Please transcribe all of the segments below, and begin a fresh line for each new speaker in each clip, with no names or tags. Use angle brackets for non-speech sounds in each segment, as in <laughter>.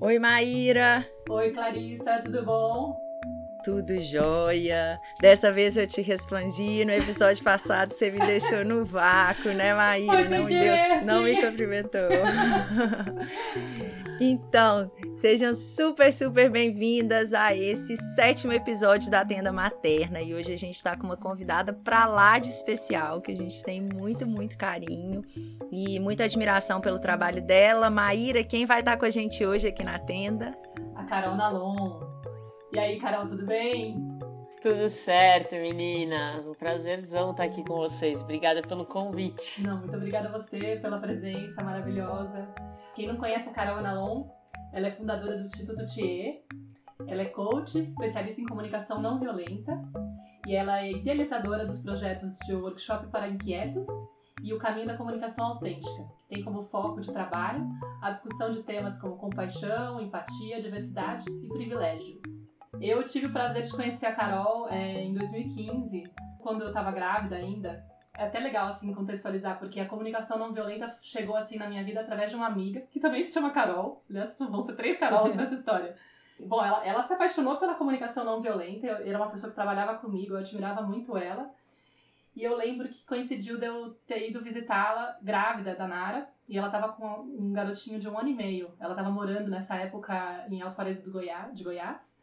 Oi, Maíra.
Oi, Clarissa, tudo bom?
Tudo jóia. Dessa vez eu te respondi. No episódio passado você me deixou no vácuo, né, Maíra?
Não,
deu, não me cumprimentou. <laughs> então, sejam super, super bem-vindas a esse sétimo episódio da Tenda Materna. E hoje a gente está com uma convidada pra lá de especial, que a gente tem muito, muito carinho e muita admiração pelo trabalho dela. Maíra, quem vai estar com a gente hoje aqui na tenda?
A Carol Nalon. E aí, Carol, tudo bem?
Tudo certo, meninas. Um prazerzão estar aqui com vocês. Obrigada pelo convite.
Não, muito obrigada a você pela presença maravilhosa. Quem não conhece a Carol Nalon, ela é fundadora do Instituto Thier. Ela é coach, especialista em comunicação não violenta. E ela é idealizadora dos projetos de workshop para inquietos e o caminho da comunicação autêntica, que tem como foco de trabalho a discussão de temas como compaixão, empatia, diversidade e privilégios. Eu tive o prazer de conhecer a Carol é, em 2015, quando eu estava grávida ainda. É até legal, assim, contextualizar, porque a comunicação não violenta chegou, assim, na minha vida através de uma amiga, que também se chama Carol. Aliás, vão ser três Carols <laughs> nessa história. Bom, ela, ela se apaixonou pela comunicação não violenta, eu, era uma pessoa que trabalhava comigo, eu admirava muito ela. E eu lembro que coincidiu de eu ter ido visitá-la grávida da Nara, e ela estava com um garotinho de um ano e meio. Ela estava morando nessa época em Alto Paraíso do Goiás, de Goiás.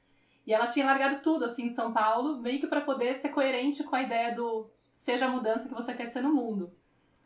E ela tinha largado tudo, assim, em São Paulo, meio que para poder ser coerente com a ideia do seja a mudança que você quer ser no mundo.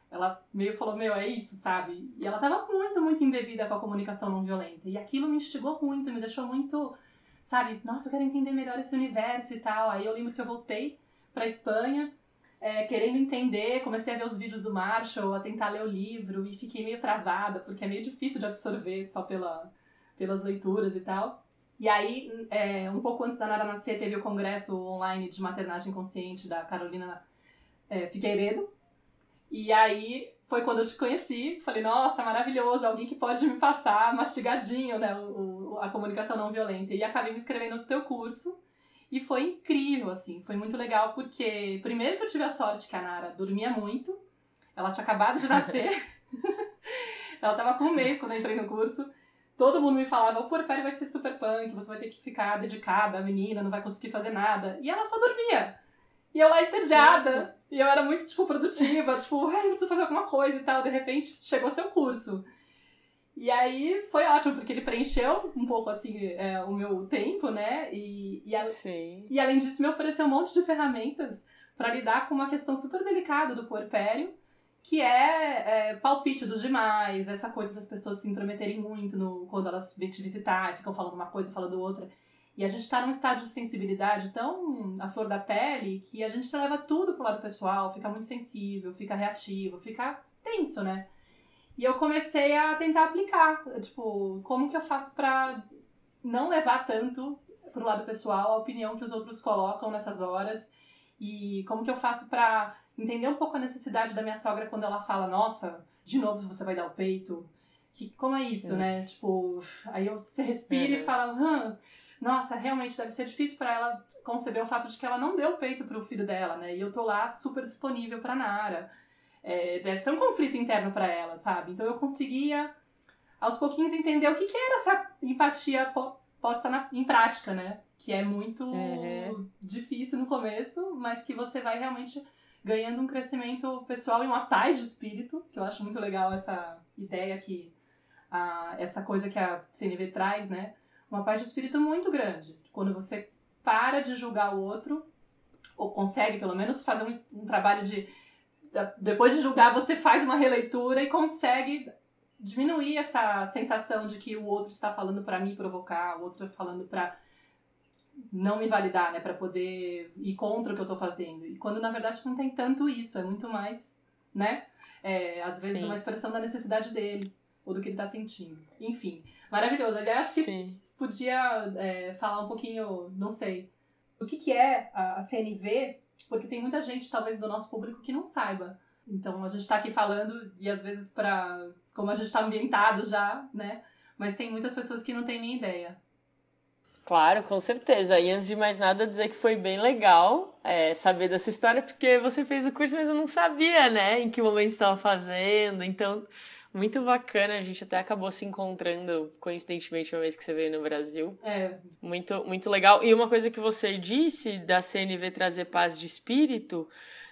Ela meio falou, meu, é isso, sabe? E ela tava muito, muito embebida com a comunicação não violenta. E aquilo me instigou muito, me deixou muito, sabe? Nossa, eu quero entender melhor esse universo e tal. Aí eu lembro que eu voltei pra Espanha, é, querendo entender, comecei a ver os vídeos do Marshall, a tentar ler o livro e fiquei meio travada, porque é meio difícil de absorver só pela, pelas leituras e tal. E aí, é, um pouco antes da Nara nascer, teve o congresso online de maternagem consciente da Carolina é, Figueiredo. E aí foi quando eu te conheci. Falei, nossa, maravilhoso, alguém que pode me passar mastigadinho, né, o, a comunicação não violenta. E acabei me inscrevendo no teu curso. E foi incrível, assim, foi muito legal, porque primeiro que eu tive a sorte que a Nara dormia muito, ela tinha acabado de nascer. <laughs> <laughs> ela tava com um mês quando eu entrei no curso. Todo mundo me falava, o puerpério vai ser super punk, você vai ter que ficar dedicada à menina, não vai conseguir fazer nada. E ela só dormia. E eu lá entediada. E eu era muito, tipo, produtiva, <laughs> tipo, ai, eu preciso fazer alguma coisa e tal. De repente, chegou seu curso. E aí foi ótimo, porque ele preencheu um pouco, assim, é, o meu tempo, né? E, e, a,
Sim.
e além disso, me ofereceu um monte de ferramentas para lidar com uma questão super delicada do puerpério que é, é, palpite dos demais, essa coisa das pessoas se intrometerem muito no, quando elas vêm te visitar, ficam falando uma coisa, falando outra. E a gente está num estado de sensibilidade tão à flor da pele que a gente leva tudo pro lado pessoal, fica muito sensível, fica reativo, fica tenso, né? E eu comecei a tentar aplicar, tipo, como que eu faço para não levar tanto pro lado pessoal a opinião que os outros colocam nessas horas e como que eu faço para entender um pouco a necessidade da minha sogra quando ela fala, nossa, de novo você vai dar o peito. Que, como é isso, né? Tipo, aí você respira e fala, hum, nossa, realmente deve ser difícil para ela conceber o fato de que ela não deu peito pro filho dela, né? E eu tô lá super disponível pra Nara. É, deve ser um conflito interno para ela, sabe? Então eu conseguia, aos pouquinhos, entender o que, que era essa empatia posta na, em prática, né? Que é muito difícil no começo, mas que você vai realmente ganhando um crescimento pessoal e uma paz de espírito, que eu acho muito legal essa ideia que a, essa coisa que a CNV traz, né? Uma paz de espírito muito grande. Quando você para de julgar o outro, ou consegue pelo menos fazer um, um trabalho de. Depois de julgar, você faz uma releitura e consegue diminuir essa sensação de que o outro está falando para me provocar, o outro está falando para não me validar, né, para poder ir contra o que eu tô fazendo. E quando na verdade não tem tanto isso, é muito mais, né, é, às vezes Sim. uma expressão da necessidade dele ou do que ele tá sentindo. Enfim, maravilhoso. Aliás, acho que Sim. podia é, falar um pouquinho, não sei, o que que é a, a CNV, porque tem muita gente, talvez, do nosso público que não saiba. Então a gente tá aqui falando e às vezes para como a gente tá ambientado já, né? Mas tem muitas pessoas que não têm nem ideia.
Claro, com certeza. E antes de mais nada, dizer que foi bem legal é, saber dessa história, porque você fez o curso, mas eu não sabia, né, em que momento estava fazendo. Então, muito bacana. A gente até acabou se encontrando coincidentemente uma vez que você veio no Brasil.
É.
Muito, muito legal. E uma coisa que você disse da CNV trazer paz de espírito.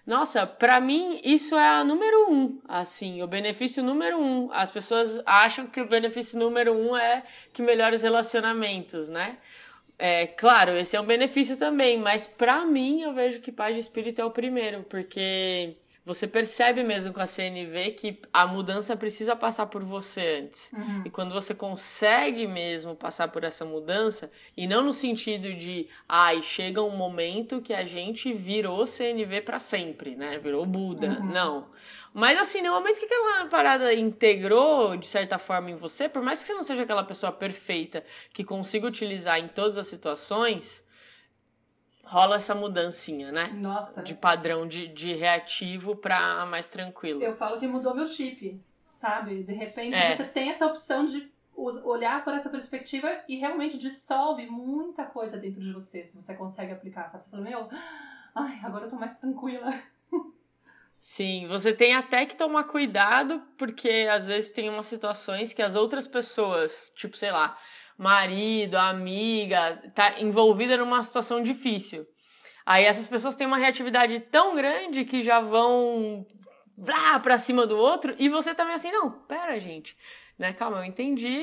Nossa, para mim isso é a número um, assim, o benefício número um. As pessoas acham que o benefício número um é que melhora os relacionamentos, né? É, claro, esse é um benefício também, mas para mim eu vejo que paz de espírito é o primeiro, porque você percebe mesmo com a CNV que a mudança precisa passar por você antes.
Uhum.
E quando você consegue mesmo passar por essa mudança, e não no sentido de, ai, chega um momento que a gente virou CNV para sempre, né? Virou Buda.
Uhum.
Não. Mas assim, no momento que aquela parada integrou de certa forma em você, por mais que você não seja aquela pessoa perfeita que consiga utilizar em todas as situações, rola essa mudancinha, né?
Nossa.
De padrão de, de reativo pra mais tranquilo.
Eu falo que mudou meu chip, sabe? De repente
É.
você tem essa opção de olhar por essa perspectiva e realmente dissolve muita coisa dentro de você, se você consegue aplicar, sabe? Você fala, meu, ai, agora eu tô mais tranquila.
Sim, você tem até que tomar cuidado, porque às vezes tem umas situações que as outras pessoas, tipo, sei lá, marido, amiga, tá envolvida numa situação difícil. Aí essas pessoas têm uma reatividade tão grande que já vão lá pra cima do outro e você também assim, não, pera, gente. Né, calma, eu entendi.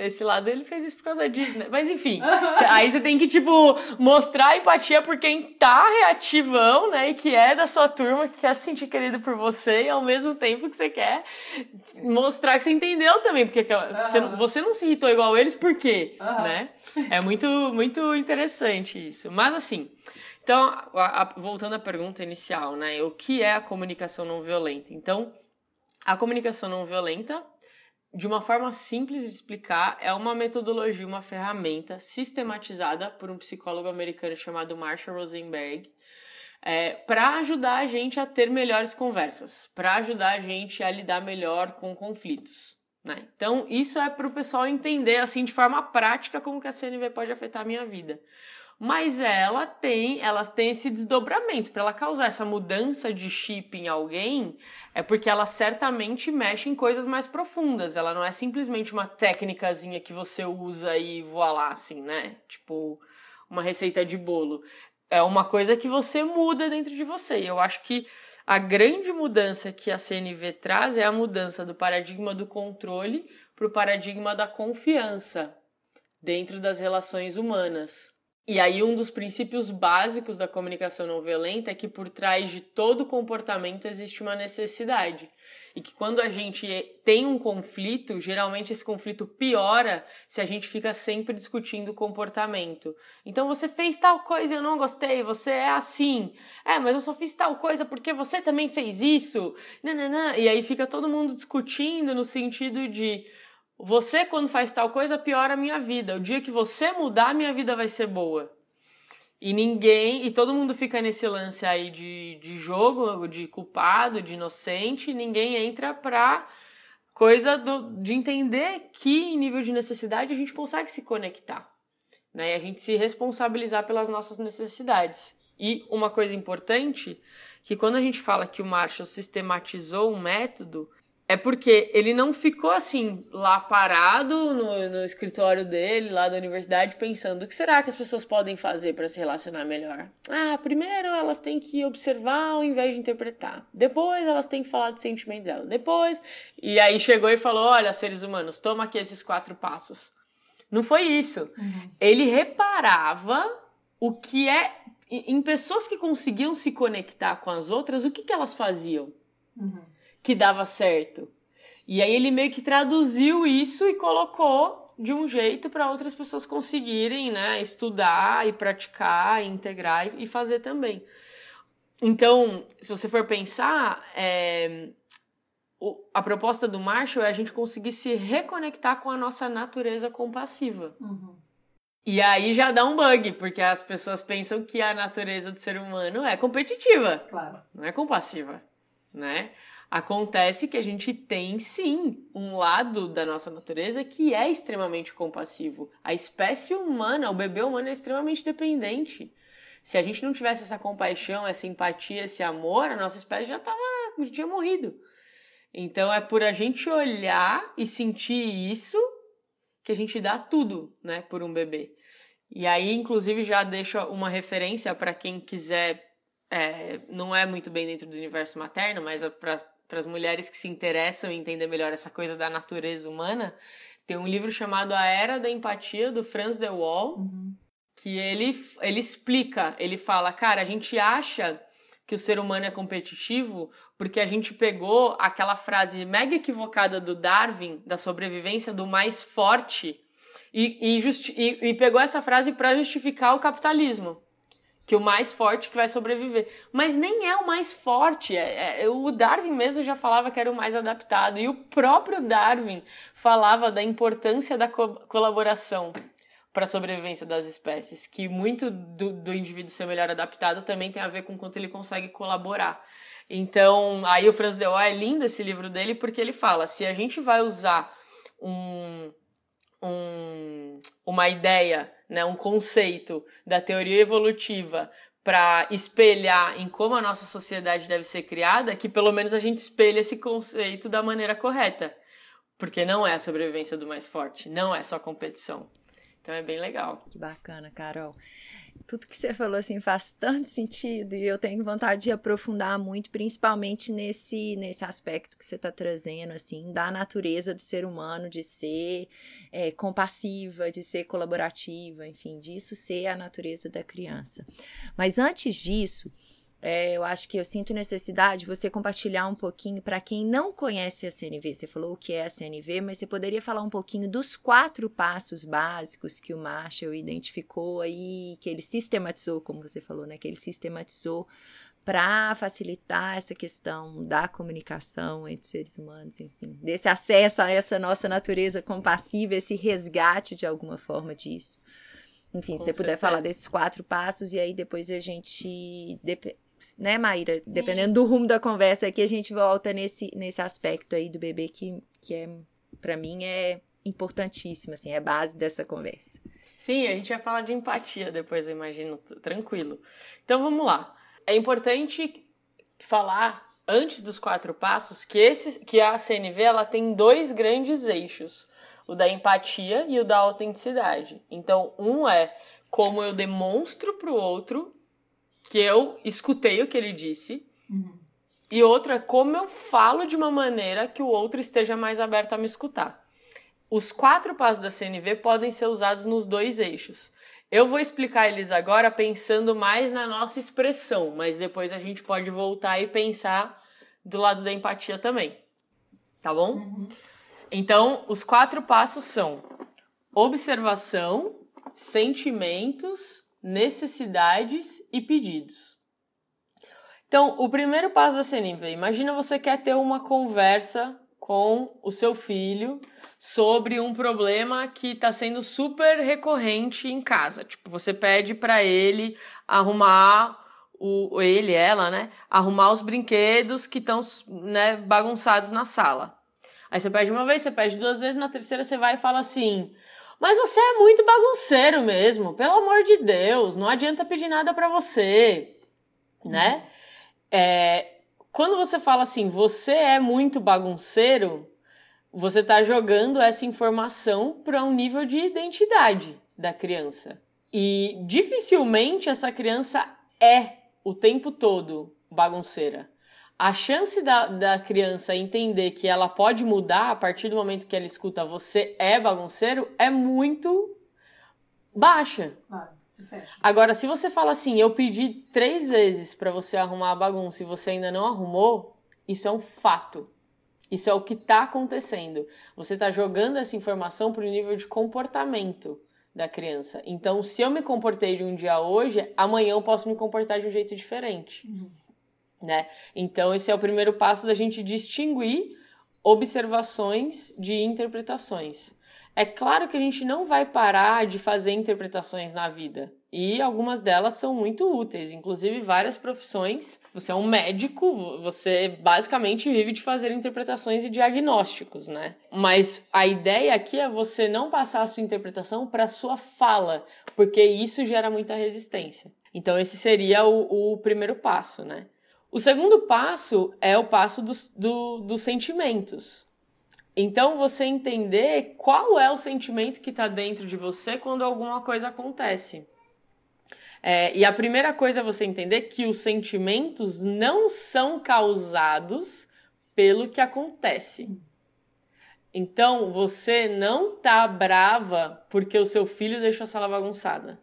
Esse lado ele fez isso por causa disso, né? Mas enfim. <laughs> Aí você tem que, tipo, mostrar empatia por quem tá reativão, né? E que é da sua turma, que quer se sentir querido por você, e ao mesmo tempo que você quer mostrar que você entendeu também. Porque você, não- você não se irritou igual eles, por quê?
Aham.
Né? É muito, muito interessante isso. Mas assim. Então, a- a- voltando à pergunta inicial, né? O que é a comunicação não violenta? Então, a comunicação não violenta de uma forma simples de explicar, é uma metodologia, uma ferramenta sistematizada por um psicólogo americano chamado Marshall Rosenberg, para ajudar a gente a ter melhores conversas, para ajudar a gente a lidar melhor com conflitos. Né? Então, isso é para o pessoal entender assim de forma prática como que a CNV pode afetar a minha vida. Mas ela tem, ela tem esse desdobramento para ela causar essa mudança de chip em alguém, é porque ela certamente mexe em coisas mais profundas. Ela não é simplesmente uma técnicazinha que você usa e voa lá, assim, né? Tipo, uma receita de bolo. É uma coisa que você muda dentro de você. E eu acho que a grande mudança que a CNV traz é a mudança do paradigma do controle para o paradigma da confiança dentro das relações humanas. E aí, um dos princípios básicos da comunicação não violenta é que por trás de todo comportamento existe uma necessidade. E que quando a gente tem um conflito, geralmente esse conflito piora se a gente fica sempre discutindo o comportamento. Então você fez tal coisa e eu não gostei, você é assim. É, mas eu só fiz tal coisa porque você também fez isso. Nananã. E aí fica todo mundo discutindo no sentido de você, quando faz tal coisa, piora a minha vida. O dia que você mudar, minha vida vai ser boa. E ninguém. E todo mundo fica nesse lance aí de, de jogo, de culpado, de inocente, ninguém entra pra coisa do, de entender que em nível de necessidade a gente consegue se conectar. Né? E a gente se responsabilizar pelas nossas necessidades. E uma coisa importante, que quando a gente fala que o Marshall sistematizou um método, é porque ele não ficou assim lá parado no, no escritório dele, lá da universidade, pensando o que será que as pessoas podem fazer para se relacionar melhor. Ah, primeiro elas têm que observar ao invés de interpretar. Depois elas têm que falar do sentimento dela. Depois. E aí chegou e falou: olha, seres humanos, toma aqui esses quatro passos. Não foi isso.
Uhum.
Ele reparava o que é. Em pessoas que conseguiam se conectar com as outras, o que, que elas faziam?
Uhum.
Que dava certo. E aí ele meio que traduziu isso e colocou de um jeito para outras pessoas conseguirem, né, estudar e praticar, e integrar e fazer também. Então, se você for pensar, é, a proposta do Marshall é a gente conseguir se reconectar com a nossa natureza compassiva.
Uhum.
E aí já dá um bug, porque as pessoas pensam que a natureza do ser humano é competitiva
Claro.
não é compassiva, né? Acontece que a gente tem sim um lado da nossa natureza que é extremamente compassivo. A espécie humana, o bebê humano é extremamente dependente. Se a gente não tivesse essa compaixão, essa empatia, esse amor, a nossa espécie já tava, já tinha morrido. Então é por a gente olhar e sentir isso que a gente dá tudo, né, por um bebê. E aí, inclusive, já deixo uma referência para quem quiser, é, não é muito bem dentro do universo materno, mas é para as mulheres que se interessam em entender melhor essa coisa da natureza humana, tem um livro chamado A Era da Empatia, do Franz de Waal, uhum. que ele, ele explica, ele fala, cara, a gente acha que o ser humano é competitivo porque a gente pegou aquela frase mega equivocada do Darwin, da sobrevivência do mais forte, e, e, e, e pegou essa frase para justificar o capitalismo. Que o mais forte que vai sobreviver. Mas nem é o mais forte. É, é, o Darwin mesmo já falava que era o mais adaptado. E o próprio Darwin falava da importância da co colaboração para a sobrevivência das espécies. Que muito do, do indivíduo ser melhor adaptado também tem a ver com quanto ele consegue colaborar. Então, aí o Franz de Waal é lindo esse livro dele porque ele fala: se a gente vai usar um, um, uma ideia, né, um conceito da teoria evolutiva para espelhar em como a nossa sociedade deve ser criada, que pelo menos a gente espelhe esse conceito da maneira correta. Porque não é a sobrevivência do mais forte, não é só competição. Então é bem legal.
Que bacana, Carol tudo que você falou assim faz tanto sentido e eu tenho vontade de aprofundar muito, principalmente nesse nesse aspecto que você está trazendo assim da natureza do ser humano de ser é, compassiva, de ser colaborativa, enfim, disso ser a natureza da criança. Mas antes disso, é, eu acho que eu sinto necessidade de você compartilhar um pouquinho para quem não conhece a CNV. Você falou o que é a CNV, mas você poderia falar um pouquinho dos quatro passos básicos que o Marshall identificou aí, que ele sistematizou, como você falou, né? Que ele sistematizou para facilitar essa questão da comunicação entre seres humanos, enfim, desse acesso a essa nossa natureza compassiva, esse resgate de alguma forma disso. Enfim, se você puder falar desses quatro passos e aí depois a gente né, Maíra? Sim. Dependendo do rumo da conversa aqui, a gente volta nesse, nesse aspecto aí do bebê que, que é, para mim, é importantíssimo, assim, é base dessa conversa.
Sim, a gente vai falar de empatia depois, eu imagino, tranquilo. Então vamos lá. É importante falar antes dos quatro passos que esse que a CNV ela tem dois grandes eixos, o da empatia e o da autenticidade. Então, um é como eu demonstro para o outro que eu escutei o que ele disse. Uhum. E outro é como eu falo de uma maneira que o outro esteja mais aberto a me escutar. Os quatro passos da CNV podem ser usados nos dois eixos. Eu vou explicar eles agora pensando mais na nossa expressão, mas depois a gente pode voltar e pensar do lado da empatia também. Tá bom? Uhum. Então, os quatro passos são observação, sentimentos, necessidades e pedidos. Então, o primeiro passo da CNV, imagina você quer ter uma conversa com o seu filho sobre um problema que está sendo super recorrente em casa. Tipo, você pede para ele arrumar o ele, ela, né, arrumar os brinquedos que estão né, bagunçados na sala. Aí você pede uma vez, você pede duas vezes, na terceira você vai e fala assim: mas você é muito bagunceiro mesmo, pelo amor de Deus, não adianta pedir nada para você, né? É, quando você fala assim, você é muito bagunceiro, você está jogando essa informação para um nível de identidade da criança. E dificilmente essa criança é o tempo todo bagunceira a chance da, da criança entender que ela pode mudar a partir do momento que ela escuta você é bagunceiro é muito baixa.
Claro, se fecha.
Agora, se você fala assim, eu pedi três vezes para você arrumar a bagunça e você ainda não arrumou, isso é um fato. Isso é o que está acontecendo. Você está jogando essa informação para o nível de comportamento da criança. Então, se eu me comportei de um dia hoje, amanhã eu posso me comportar de um jeito diferente. Uhum né? Então, esse é o primeiro passo da gente distinguir observações de interpretações. É claro que a gente não vai parar de fazer interpretações na vida. E algumas delas são muito úteis, inclusive várias profissões. Você é um médico, você basicamente vive de fazer interpretações e diagnósticos, né? Mas a ideia aqui é você não passar a sua interpretação para a sua fala, porque isso gera muita resistência. Então, esse seria o, o primeiro passo, né? O segundo passo é o passo dos, do, dos sentimentos. Então, você entender qual é o sentimento que está dentro de você quando alguma coisa acontece. É, e a primeira coisa é você entender que os sentimentos não são causados pelo que acontece. Então, você não tá brava porque o seu filho deixou a sala bagunçada.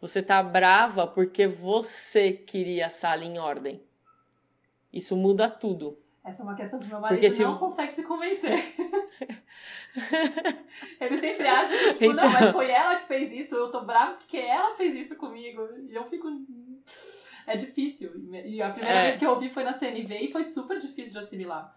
Você tá brava porque você queria a sala em ordem. Isso muda tudo.
Essa é uma questão que meu marido Porque se... não consegue se convencer. <laughs> Ele sempre acha que, tipo, então... não, mas foi ela que fez isso, eu tô bravo porque ela fez isso comigo. E eu fico. É difícil. E a primeira é. vez que eu ouvi foi na CNV e foi super difícil de assimilar.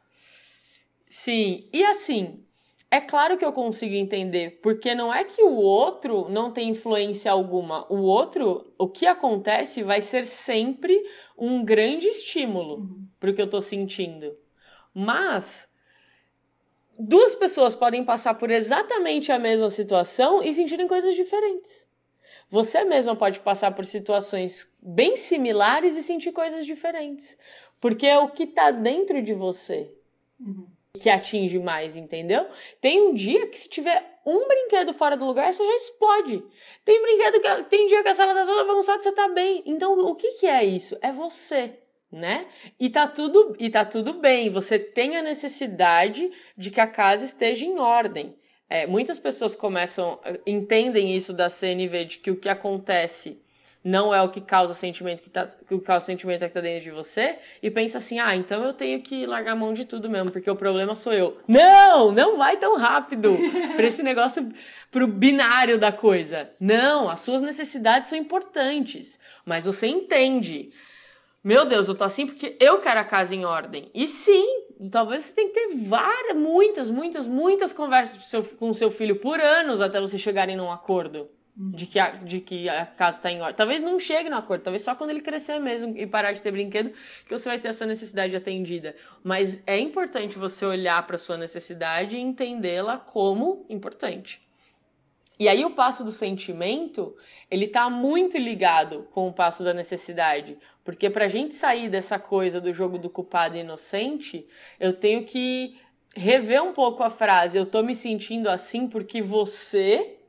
Sim, e assim, é claro que eu consigo entender, porque não é que o outro não tem influência alguma. O outro, o que acontece vai ser sempre um grande estímulo uhum. pro que eu tô sentindo. Mas duas pessoas podem passar por exatamente a mesma situação e sentirem coisas diferentes. Você mesma pode passar por situações bem similares e sentir coisas diferentes. Porque é o que está dentro de você. Uhum que atinge mais, entendeu? Tem um dia que se tiver um brinquedo fora do lugar, você já explode. Tem brinquedo que tem dia que a sala tá toda bagunçada, você tá bem. Então, o que que é isso? É você, né? E tá tudo e tá tudo bem. Você tem a necessidade de que a casa esteja em ordem. É, muitas pessoas começam entendem isso da CNV de que o que acontece não é o que causa o sentimento que tá, que causa o sentimento é que tá dentro de você e pensa assim: "Ah, então eu tenho que largar a mão de tudo mesmo, porque o problema sou eu". Não, não vai tão rápido <laughs> para esse negócio pro binário da coisa. Não, as suas necessidades são importantes, mas você entende. Meu Deus, eu tô assim porque eu quero a casa em ordem. E sim, talvez você tenha que ter várias, muitas, muitas, muitas conversas com o seu filho por anos até você chegarem num acordo de que a, de que a casa está em ordem. Talvez não chegue no acordo, talvez só quando ele crescer mesmo e parar de ter brinquedo que você vai ter essa necessidade atendida. Mas é importante você olhar para sua necessidade e entendê-la como importante. E aí o passo do sentimento, ele tá muito ligado com o passo da necessidade, porque pra gente sair dessa coisa do jogo do culpado e inocente, eu tenho que rever um pouco a frase, eu tô me sentindo assim porque você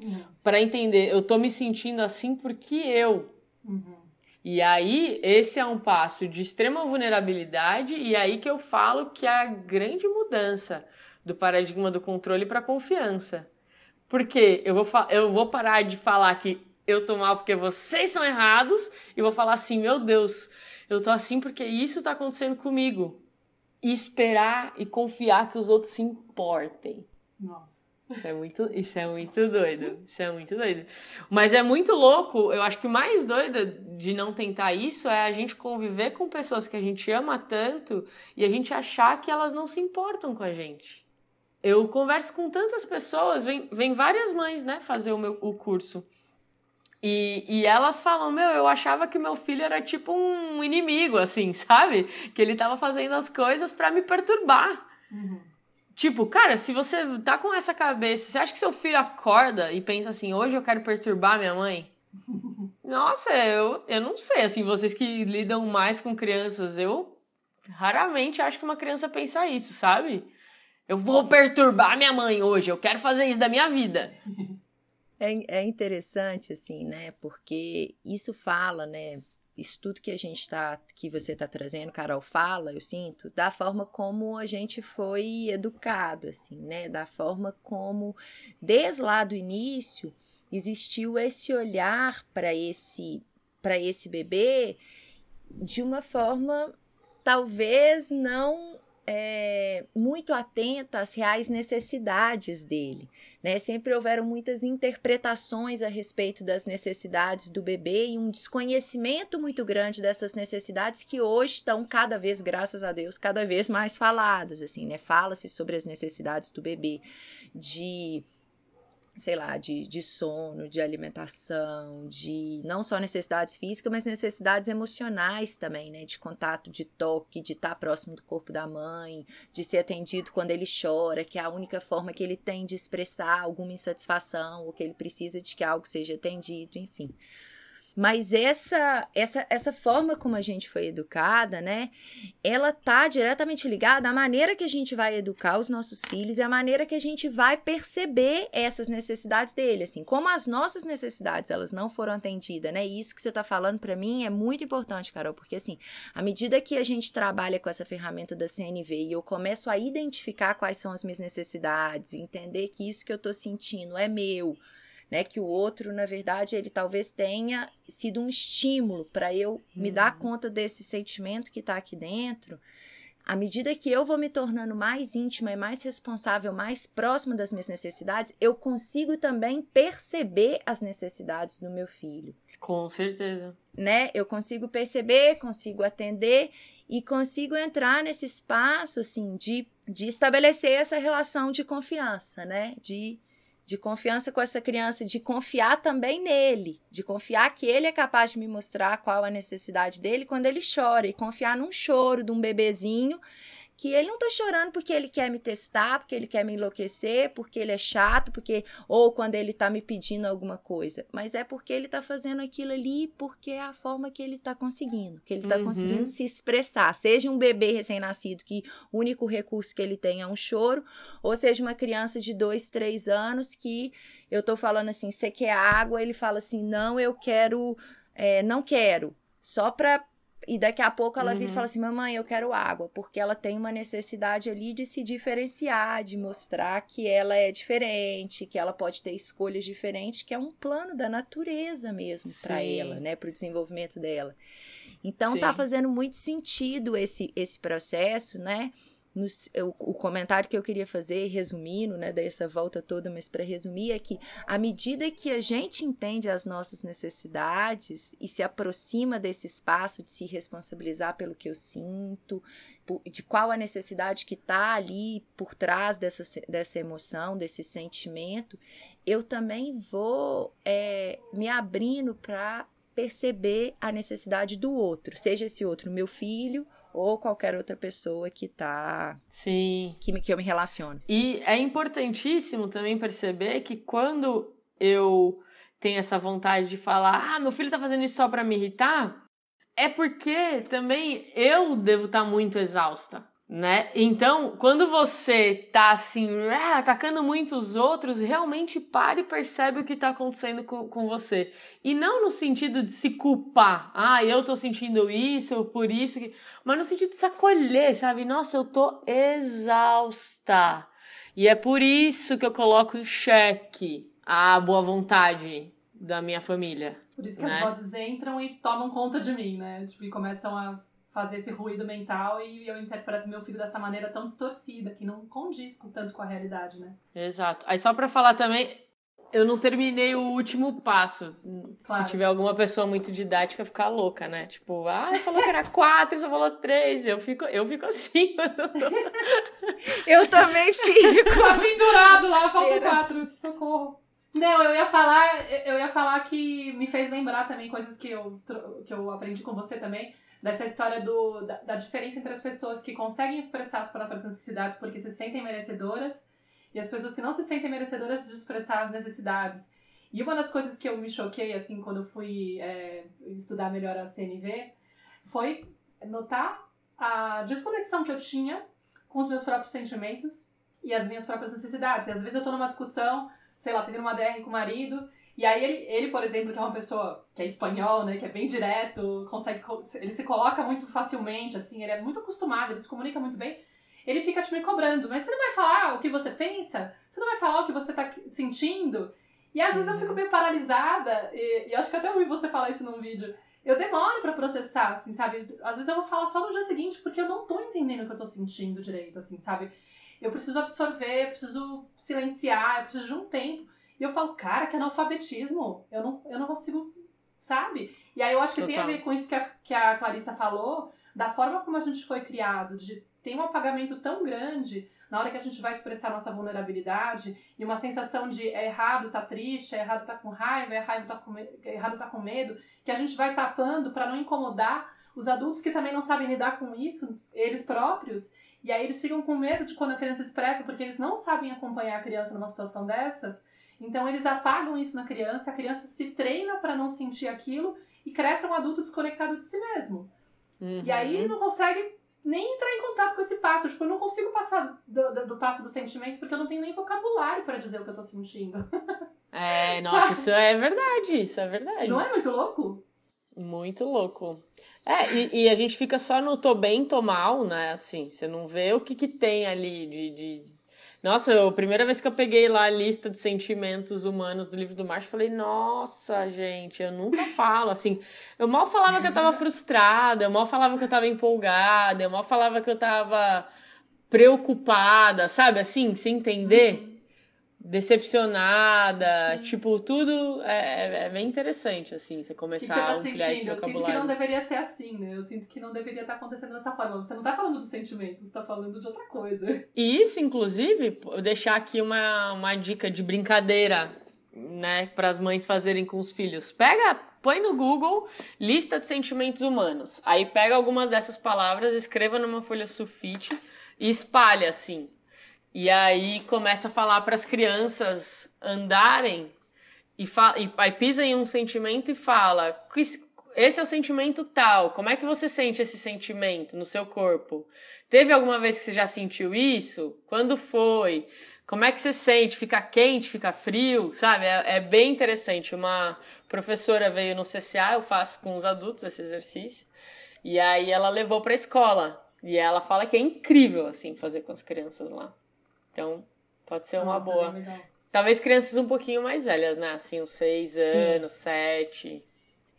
Uhum. Para entender, eu tô me sentindo assim porque eu. Uhum. E aí, esse é um passo de extrema vulnerabilidade, e aí que eu falo que é a grande mudança do paradigma do controle para confiança. Porque eu vou, eu vou parar de falar que eu tô mal porque vocês são errados, e vou falar assim: meu Deus, eu tô assim porque isso tá acontecendo comigo. E esperar e confiar que os outros se importem.
Nossa.
Isso é muito, isso é muito doido. Isso é muito doido. Mas é muito louco. Eu acho que o mais doido de não tentar isso é a gente conviver com pessoas que a gente ama tanto e a gente achar que elas não se importam com a gente. Eu converso com tantas pessoas, vem, vem várias mães, né, fazer o meu o curso. E, e elas falam, meu, eu achava que meu filho era tipo um inimigo, assim, <laughs> sabe? Que ele tava fazendo as coisas para me perturbar. Uhum. Tipo, cara, se você tá com essa cabeça, você acha que seu filho acorda e pensa assim, hoje eu quero perturbar minha mãe? <laughs> Nossa, eu, eu não sei, assim, vocês que lidam mais com crianças, eu raramente acho que uma criança pensa isso, sabe? Eu vou perturbar minha mãe hoje, eu quero fazer isso da minha vida. <laughs>
É, é interessante, assim, né? Porque isso fala, né? Isso tudo que a gente está, que você está trazendo, Carol, fala, eu sinto, da forma como a gente foi educado, assim, né? Da forma como, desde lá do início, existiu esse olhar para esse, para esse bebê de uma forma talvez não é, muito atenta às reais necessidades dele. Né? Sempre houveram muitas interpretações a respeito das necessidades do bebê e um desconhecimento muito grande dessas necessidades que hoje estão cada vez, graças a Deus, cada vez mais faladas. Assim, né? Fala-se sobre as necessidades do bebê de sei lá, de, de sono, de alimentação, de não só necessidades físicas, mas necessidades emocionais também, né? De contato, de toque, de estar próximo do corpo da mãe, de ser atendido quando ele chora, que é a única forma que ele tem de expressar alguma insatisfação ou que ele precisa de que algo seja atendido, enfim. Mas essa, essa, essa forma como a gente foi educada, né? Ela tá diretamente ligada à maneira que a gente vai educar os nossos filhos e à maneira que a gente vai perceber essas necessidades dele, assim, como as nossas necessidades elas não foram atendidas, né? E isso que você tá falando para mim é muito importante, Carol, porque assim, à medida que a gente trabalha com essa ferramenta da CNV e eu começo a identificar quais são as minhas necessidades, entender que isso que eu tô sentindo é meu, né? Que o outro, na verdade, ele talvez tenha sido um estímulo para eu uhum. me dar uhum. conta desse sentimento que está aqui dentro. À medida que eu vou me tornando mais íntima e mais responsável, mais próxima das minhas necessidades, eu consigo também perceber as necessidades do meu filho.
Com certeza.
Né? Eu consigo perceber, consigo atender e consigo entrar nesse espaço assim de, de estabelecer essa relação de confiança, né? De de confiança com essa criança, de confiar também nele, de confiar que ele é capaz de me mostrar qual a necessidade dele quando ele chora, e confiar num choro de um bebezinho que ele não tá chorando porque ele quer me testar, porque ele quer me enlouquecer, porque ele é chato, porque ou quando ele tá me pedindo alguma coisa, mas é porque ele tá fazendo aquilo ali porque é a forma que ele tá conseguindo, que ele tá uhum. conseguindo se expressar, seja um bebê recém-nascido que o único recurso que ele tem é um choro, ou seja uma criança de dois, três anos que eu tô falando assim, você quer água, ele fala assim, não, eu quero, é, não quero, só para e daqui a pouco ela uhum. vira e fala assim: Mamãe, eu quero água, porque ela tem uma necessidade ali de se diferenciar, de mostrar que ela é diferente, que ela pode ter escolhas diferentes, que é um plano da natureza mesmo para ela, né, para o desenvolvimento dela. Então tá Sim. tá fazendo muito sentido esse, esse processo, né? No, o, comentário que eu queria fazer, resumindo, né, dessa volta toda, mas para resumir, é que à medida que a gente entende as nossas necessidades e se aproxima desse espaço de se responsabilizar pelo que eu sinto, de qual a necessidade que está ali por trás dessa, dessa emoção, desse sentimento, eu também vou é, me abrindo para perceber a necessidade do outro, seja esse outro meu filho ou qualquer outra pessoa que tá.
Sim.
Que, que eu me relaciono.
E é importantíssimo também perceber que quando eu tenho essa vontade de falar, ah, meu filho tá fazendo isso só pra me irritar, é porque também eu devo estar tá muito exausta né? Então, quando você tá assim, ah, atacando muito os outros, realmente pare e percebe o que tá acontecendo com, com você. E não no sentido de se culpar, ah, eu tô sentindo isso, por isso, que... mas no sentido de se acolher, sabe? Nossa, eu tô exausta. E é por isso que eu coloco em xeque a boa vontade da minha família.
Por isso que né? as vozes entram e tomam conta de mim, né? Tipo, e começam a fazer esse ruído mental e eu interpreto meu filho dessa maneira tão distorcida, que não condiz com, tanto com a realidade, né?
Exato. Aí só para falar também, eu não terminei o último passo. Claro. Se tiver alguma pessoa muito didática, ficar louca, né? Tipo, ah, falou que era quatro, só falou três. Eu fico, eu fico assim. <laughs>
eu também fico. <laughs>
Tá pendurado lá, falta quatro. Socorro. Não, eu ia falar, eu ia falar que me fez lembrar também coisas que eu, que eu aprendi com você também dessa história do, da, da, diferença entre as pessoas que conseguem expressar as próprias necessidades porque se sentem merecedoras e as pessoas que não se sentem merecedoras de expressar as necessidades. E uma das coisas que eu me choquei, assim, quando fui é, estudar melhor a CNV, foi notar a desconexão que eu tinha com os meus próprios sentimentos e as minhas próprias necessidades. E às vezes eu tô numa discussão, sei lá, tendo uma DR com o marido, e aí ele, ele, por exemplo, que é uma pessoa que é espanhol, né, que é bem direto, consegue, ele se coloca muito facilmente, assim, ele é muito acostumado, ele se comunica muito bem. Ele fica te me cobrando, mas você não vai falar o que você pensa? Você não vai falar o que você tá sentindo? E às vezes eu fico meio paralisada, e, e acho que até ouvi você falar isso num vídeo. Eu demoro para processar, assim, sabe? Às vezes eu vou falar só no dia seguinte, porque eu não tô entendendo o que eu tô sentindo direito, assim, sabe? Eu preciso absorver, eu preciso silenciar, eu preciso de um tempo. E eu falo, cara, que analfabetismo. Eu não, eu não consigo, sabe? E aí eu acho que Total. tem a ver com isso que a, que a Clarissa falou, da forma como a gente foi criado, de ter um apagamento tão grande na hora que a gente vai expressar nossa vulnerabilidade e uma sensação de é errado, tá triste, é errado, tá com raiva, é errado, tá com, é errado, tá com medo, que a gente vai tapando para não incomodar os adultos que também não sabem lidar com isso, eles próprios, e aí eles ficam com medo de quando a criança expressa, porque eles não sabem acompanhar a criança numa situação dessas, Então eles apagam isso na criança, a criança se treina para não sentir aquilo e cresce um adulto desconectado de si mesmo.
Uhum.
E aí não consegue nem entrar em contato com esse passo. Tipo, eu não consigo passar do, do, do passo do sentimento porque eu não tenho nem vocabulário para dizer o que eu tô sentindo. <laughs>
É, nossa, isso é verdade, isso é verdade.
Não é muito louco?
Muito louco. É, e, e, a gente fica só no tô bem, tô mal, né? Assim, você não vê o que, que tem ali de, de... Nossa, a primeira vez que eu peguei lá a lista de sentimentos humanos do livro do Marx, falei, nossa, gente, eu nunca <laughs> falo, assim, eu mal falava que eu tava frustrada, eu mal falava que eu tava empolgada, eu mal falava que eu tava preocupada, sabe, assim, sem entender. Decepcionada, Sim. tipo, tudo é, é, bem interessante, assim, você começar
você tá
a ampliar
sentindo?
esse vocabulário.
Eu sinto que não deveria ser assim, né? Eu sinto que não deveria estar acontecendo dessa forma. Você não tá falando do sentimento, você tá falando de outra coisa.
E isso, inclusive, eu deixar aqui uma, uma dica de brincadeira, né, para as mães fazerem com os filhos. Pega, põe no Google lista de sentimentos humanos. Aí pega algumas dessas palavras, escreva numa folha sulfite e espalha assim e aí começa a falar para as crianças andarem e, e aí pisa em um sentimento e fala: esse é o sentimento tal. Como é que você sente esse sentimento no seu corpo? Teve alguma vez que você já sentiu isso? Quando foi? Como é que você sente? Fica quente, fica frio, sabe? É, é bem interessante. Uma professora veio no CCA, eu faço com os adultos esse exercício, e aí ela levou para a escola. E ela fala que é incrível assim fazer com as crianças lá. Então, pode ser uma
Nossa,
boa.
É
Talvez crianças um pouquinho mais velhas, né? Assim, uns seis Sim. anos, sete.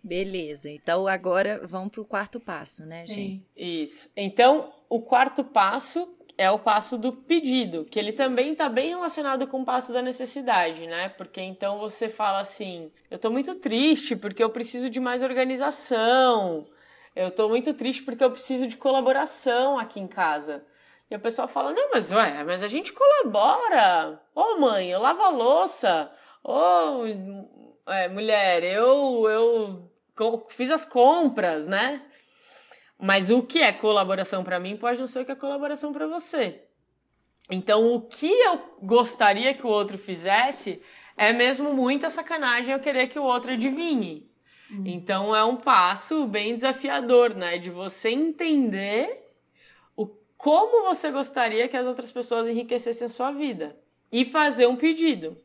Beleza, então agora vamos para o quarto passo, né,
Sim.
gente?
Isso. Então, o quarto passo é o passo do pedido, que ele também está bem relacionado com o passo da necessidade, né? Porque então você fala assim: eu estou muito triste porque eu preciso de mais organização, eu estou muito triste porque eu preciso de colaboração aqui em casa. E a pessoa fala: Não, mas ué, mas a gente colabora. Ô oh, mãe, eu lavo a louça. Ô oh, é, mulher, eu, eu fiz as compras, né? Mas o que é colaboração para mim pode não ser o que é colaboração para você. Então, o que eu gostaria que o outro fizesse é mesmo muita sacanagem eu querer que o outro adivinhe. Uhum. Então, é um passo bem desafiador, né? De você entender como você gostaria que as outras pessoas enriquecessem a sua vida e fazer um pedido,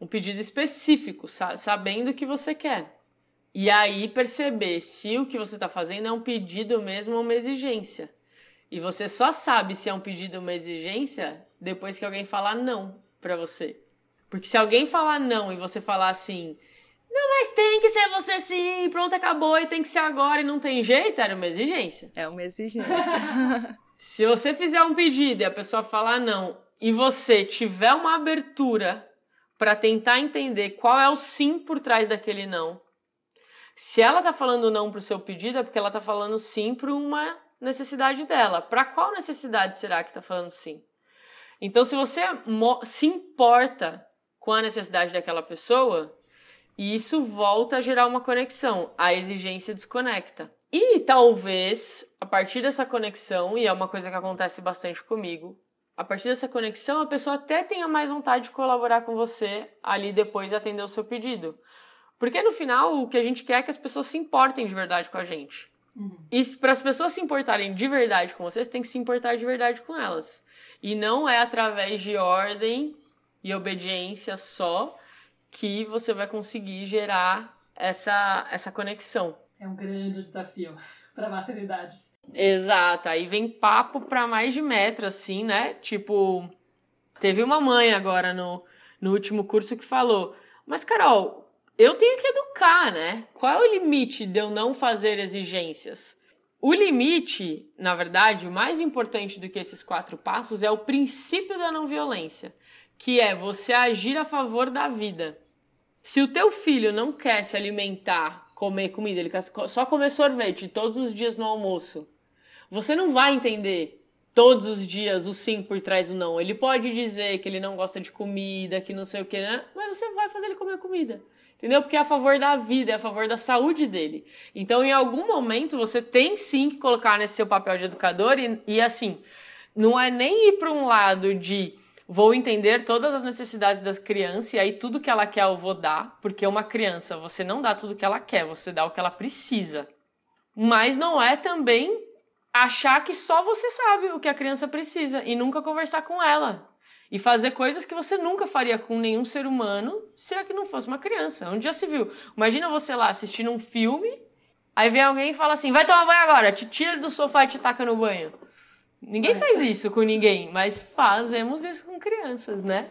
um pedido específico, sabendo o que você quer. E aí perceber se o que você está fazendo é um pedido mesmo ou uma exigência. E você só sabe se é um pedido ou uma exigência depois que alguém falar não para você. Porque se alguém falar não e você falar assim, não, mas tem que ser você sim, pronto, acabou e tem que ser agora e não tem jeito, era uma exigência.
É uma exigência. <laughs>
Se você fizer um pedido e a pessoa falar não, e você tiver uma abertura para tentar entender qual é o sim por trás daquele não. Se ela tá falando não pro seu pedido, é porque ela tá falando sim para uma necessidade dela. Para qual necessidade será que tá falando sim? Então, se você se importa com a necessidade daquela pessoa, isso volta a gerar uma conexão. A exigência desconecta. E talvez, a partir dessa conexão, e é uma coisa que acontece bastante comigo, a partir dessa conexão, a pessoa até tenha mais vontade de colaborar com você ali depois e atender o seu pedido. Porque no final, o que a gente quer é que as pessoas se importem de verdade com a gente. Uhum. E para as pessoas se importarem de verdade com você, você tem que se importar de verdade com elas. E não é através de ordem e obediência só que você vai conseguir gerar essa, essa conexão.
É um grande desafio <laughs> para a maternidade.
Exato, aí vem papo para mais de metro, assim, né? Tipo, teve uma mãe agora no, no último curso que falou: Mas, Carol, eu tenho que educar, né? Qual é o limite de eu não fazer exigências? O limite, na verdade, mais importante do que esses quatro passos é o princípio da não violência, que é você agir a favor da vida. Se o teu filho não quer se alimentar comer comida, ele só comer sorvete todos os dias no almoço, você não vai entender todos os dias o sim por trás do não. Ele pode dizer que ele não gosta de comida, que não sei o que, né? mas você vai fazer ele comer comida. Entendeu? Porque é a favor da vida, é a favor da saúde dele. Então, em algum momento, você tem sim que colocar nesse seu papel de educador e, e assim, não é nem ir para um lado de vou entender todas as necessidades da criança e aí tudo que ela quer eu vou dar, porque uma criança, você não dá tudo que ela quer, você dá o que ela precisa. Mas não é também achar que só você sabe o que a criança precisa e nunca conversar com ela. E fazer coisas que você nunca faria com nenhum ser humano se é que não fosse uma criança. Onde já se viu? Imagina você lá assistindo um filme, aí vem alguém e fala assim: vai tomar banho agora, te tira do sofá e te taca no banho. Ninguém faz isso com ninguém, mas fazemos isso com crianças, né?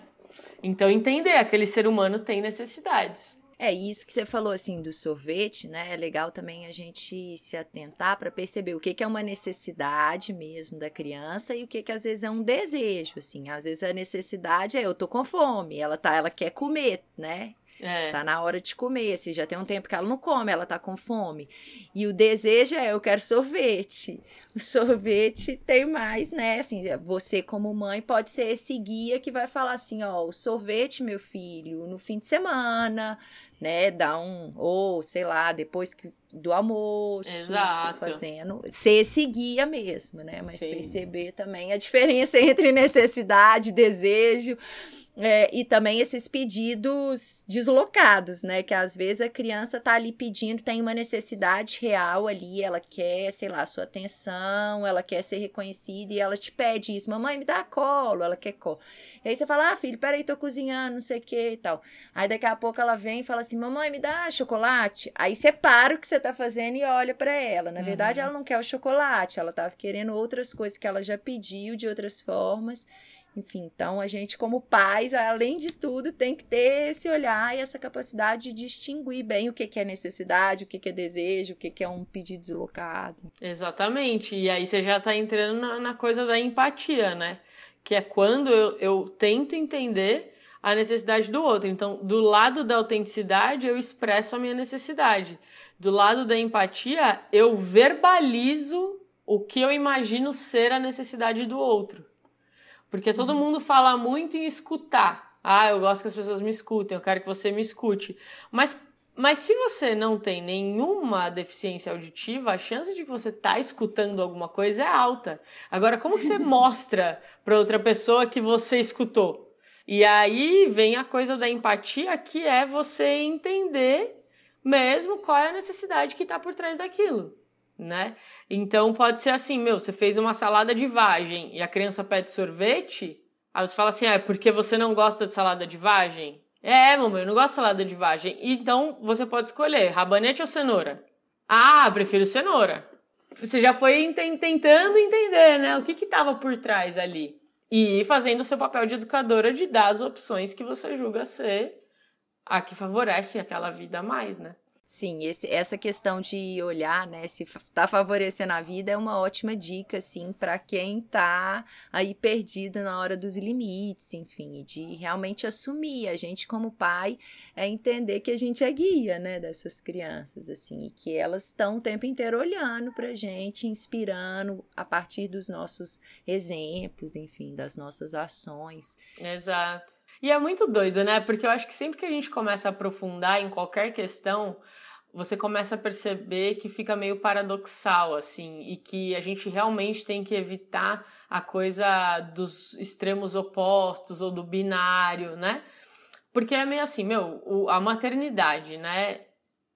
Então entender, aquele ser humano tem necessidades.
É isso que você falou assim do sorvete, né? É legal também a gente se atentar para perceber o que, que é uma necessidade mesmo da criança e o que, que às vezes é um desejo, assim. Às vezes a necessidade é eu tô com fome, ela tá, ela quer comer, né? É. Tá na hora de comer. Se já tem um tempo que ela não come, ela tá com fome. E o desejo é: eu quero sorvete. O sorvete tem mais, né? Assim, você, como mãe, pode ser esse guia que vai falar assim: ó, o sorvete, meu filho, no fim de semana, né? Dar um, ou sei lá, depois que, do almoço,
Exato.
fazendo, ser esse guia mesmo, né? Mas Sim. perceber também a diferença <laughs> entre necessidade, desejo. É, e também esses pedidos deslocados, né? Que às vezes a criança tá ali pedindo, tem uma necessidade real ali, ela quer, sei lá, sua atenção, ela quer ser reconhecida e ela te pede isso, mamãe, me dá colo, ela quer colo. E aí você fala, ah, filho, peraí, tô cozinhando, não sei o que e tal. Aí daqui a pouco ela vem e fala assim, mamãe, me dá chocolate. Aí você para o que você tá fazendo e olha para ela. Na verdade, uhum. ela não quer o chocolate, ela tava querendo outras coisas que ela já pediu de outras formas. Enfim, então a gente, como pais, além de tudo, tem que ter esse olhar e essa capacidade de distinguir bem o que, é necessidade, o que, é desejo, o que, é um pedido deslocado.
Exatamente. E aí você já está entrando na, na, coisa da empatia, né? Que é quando eu, eu tento entender a necessidade do outro. Então, do lado da autenticidade, eu expresso a minha necessidade. Do lado da empatia, eu verbalizo o que eu imagino ser a necessidade do outro. Porque todo uhum. mundo fala muito em escutar. Ah, eu gosto que as pessoas me escutem, eu quero que você me escute. Mas, mas se você não tem nenhuma deficiência auditiva, a chance de que você tá escutando alguma coisa é alta. Agora, como que você <laughs> mostra para outra pessoa que você escutou? E aí vem a coisa da empatia, que é você entender mesmo qual é a necessidade que está por trás daquilo né? Então pode ser assim, meu, você fez uma salada de vagem e a criança pede sorvete, aí você fala assim, ah, é porque você não gosta de salada de vagem? É, mamãe, eu não gosto de salada de vagem. Então você pode escolher rabanete ou cenoura. Ah, prefiro cenoura. Você já foi tentando entender, né? O que estava por trás ali. E fazendo o seu papel de educadora de dar as opções que você julga ser a que favorecem aquela vida mais, né?
Sim, esse, essa questão de olhar, né, se está favorecendo a vida é uma ótima dica, assim, para quem está aí perdido na hora dos limites, enfim, de realmente assumir a gente como pai é entender que a gente é guia, né, dessas crianças, assim, e que elas estão o tempo inteiro olhando para a gente, inspirando a partir dos nossos exemplos, enfim, das nossas ações.
Exato. E é muito doido, né? Porque eu acho que sempre que a gente começa a aprofundar em qualquer questão, você começa a perceber que fica meio paradoxal, assim, e que a gente realmente tem que evitar a coisa dos extremos opostos ou do binário, né? Porque é meio assim, meu, a maternidade, né?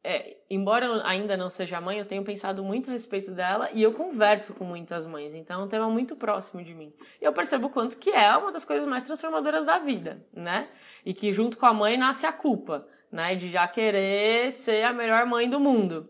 É, embora eu ainda não seja mãe, eu tenho pensado muito a respeito dela e eu converso com muitas mães, então é um tema muito próximo de mim. E eu percebo quanto que é uma das coisas mais transformadoras da vida, né? E que junto com a mãe nasce a culpa, né? De já querer ser a melhor mãe do mundo.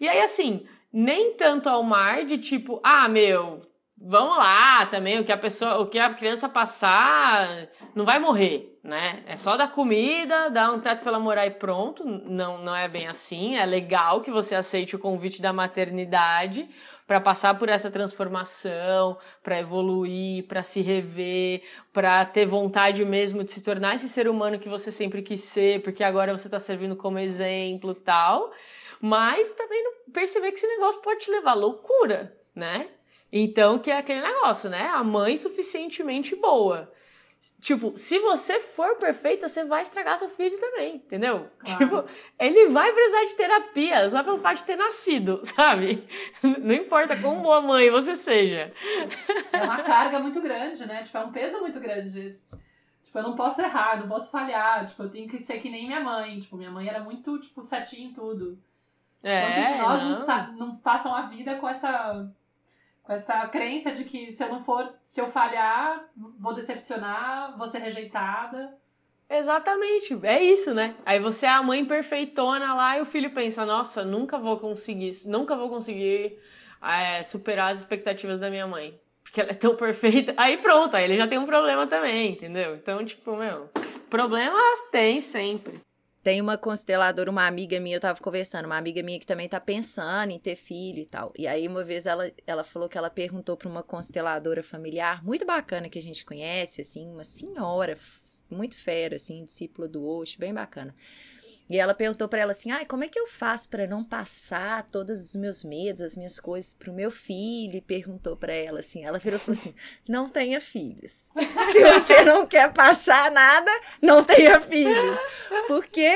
E aí, assim, nem tanto ao mar de tipo, ah, meu, vamos lá também, o que a pessoa, o que a criança passar não vai morrer, né? É só dar comida, dar um teto pela morar e pronto. Não, não é bem assim. É legal que você aceite o convite da maternidade para passar por essa transformação, para evoluir, para se rever, para ter vontade mesmo de se tornar esse ser humano que você sempre quis ser, porque agora você está servindo como exemplo, tal. Mas também perceber que esse negócio pode te levar à loucura, né? Então, que é aquele negócio, né? A mãe suficientemente boa. Tipo, se você for perfeita, você vai estragar seu filho também, entendeu? Claro. Tipo, ele vai precisar de terapia só pelo fato de ter nascido, <laughs> sabe? Não importa quão boa mãe você seja.
É uma carga muito grande, né? Tipo, é um peso muito grande. Tipo, eu não posso errar, não posso falhar. Tipo, eu tenho que ser que nem minha mãe. Tipo, minha mãe era muito, tipo, certinha em tudo.
É,
Quantos de nós
não.
não, não, passam a vida com essa com essa crença de que se eu não for, se eu falhar, vou decepcionar, vou ser rejeitada.
Exatamente, é isso, né? Aí você é a mãe perfeitona lá e o filho pensa, nossa, nunca vou conseguir, nunca vou conseguir é, superar as expectativas da minha mãe. Porque ela é tão perfeita. Aí pronto, aí ele já tem um problema também, entendeu? Então, tipo, meu, problemas tem sempre.
Tem uma consteladora, uma amiga minha, eu tava conversando, uma amiga minha que também tá pensando em ter filho e tal. E aí, uma vez, ela, ela falou que ela perguntou pra uma consteladora familiar, muito bacana que a gente conhece, assim, uma senhora, muito fera, assim, discípula do Osho, bem bacana. E ela perguntou para ela assim: "Ai, como é que eu faço para não passar todos os meus medos, as minhas coisas pro meu filho?" E perguntou para ela assim. Ela virou e falou assim: "Não tenha filhos. Se você não quer passar nada, não tenha filhos." Porque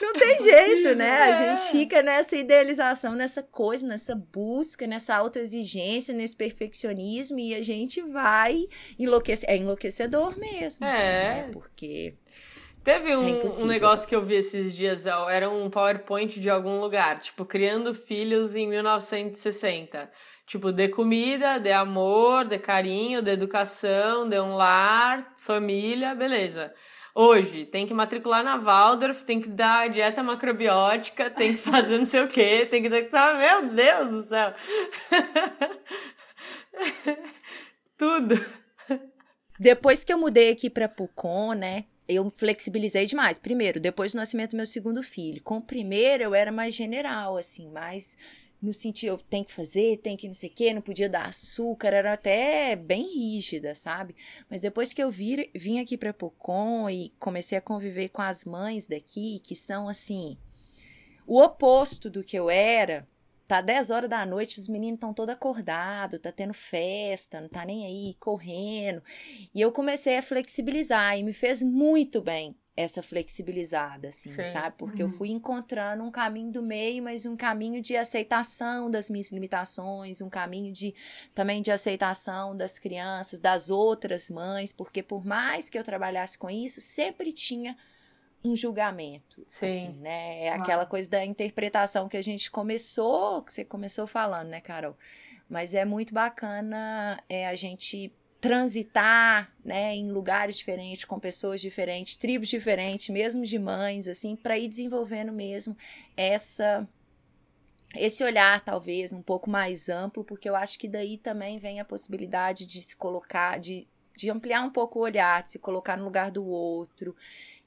não tem jeito, né? A gente fica nessa idealização, nessa coisa, nessa busca, nessa autoexigência, nesse perfeccionismo e a gente vai enlouquecer. É enlouquecedor mesmo, assim,
É.
né? Porque
Teve um,
impossível.
um negócio que eu vi esses dias, ó, era um PowerPoint de algum lugar, tipo, criando filhos em 1960. Tipo, dê comida, dê amor, dê carinho, dê educação, dê um lar, família, beleza. Hoje, tem que matricular na Waldorf, tem que dar dieta macrobiótica, tem que fazer não sei o quê, tem que dar... Meu Deus do céu! <laughs> Tudo.
Depois que eu mudei aqui pra Pucon, né? Eu flexibilizei demais. Primeiro, depois do nascimento do meu segundo filho. Com o primeiro, eu era mais general, assim, mais no sentido, eu tenho que fazer, tem que não sei o quê, não podia dar açúcar, era até bem rígida, sabe? Mas depois que eu vir, vim aqui pra Pucon e comecei a conviver com as mães daqui, que são, assim, o oposto do que eu era, Tá 10 horas da noite, os meninos estão todos acordados, tá tendo festa, não tá nem aí, correndo. E eu comecei a flexibilizar e me fez muito bem essa flexibilizada, assim,
Sim.
sabe? Porque eu fui encontrando um caminho do meio, mas um caminho de aceitação das minhas limitações, um caminho de também de aceitação das crianças, das outras mães, porque por mais que eu trabalhasse com isso, sempre tinha um julgamento,
Sim.
assim, né? É aquela coisa da interpretação que a gente começou, que você começou falando, né, Carol? Mas é muito bacana é, a gente transitar, né, em lugares diferentes, com pessoas diferentes, tribos diferentes, mesmo de mães, assim, para ir desenvolvendo mesmo essa esse olhar talvez um pouco mais amplo, porque eu acho que daí também vem a possibilidade de se colocar, de, de ampliar um pouco o olhar, de se colocar no lugar do outro.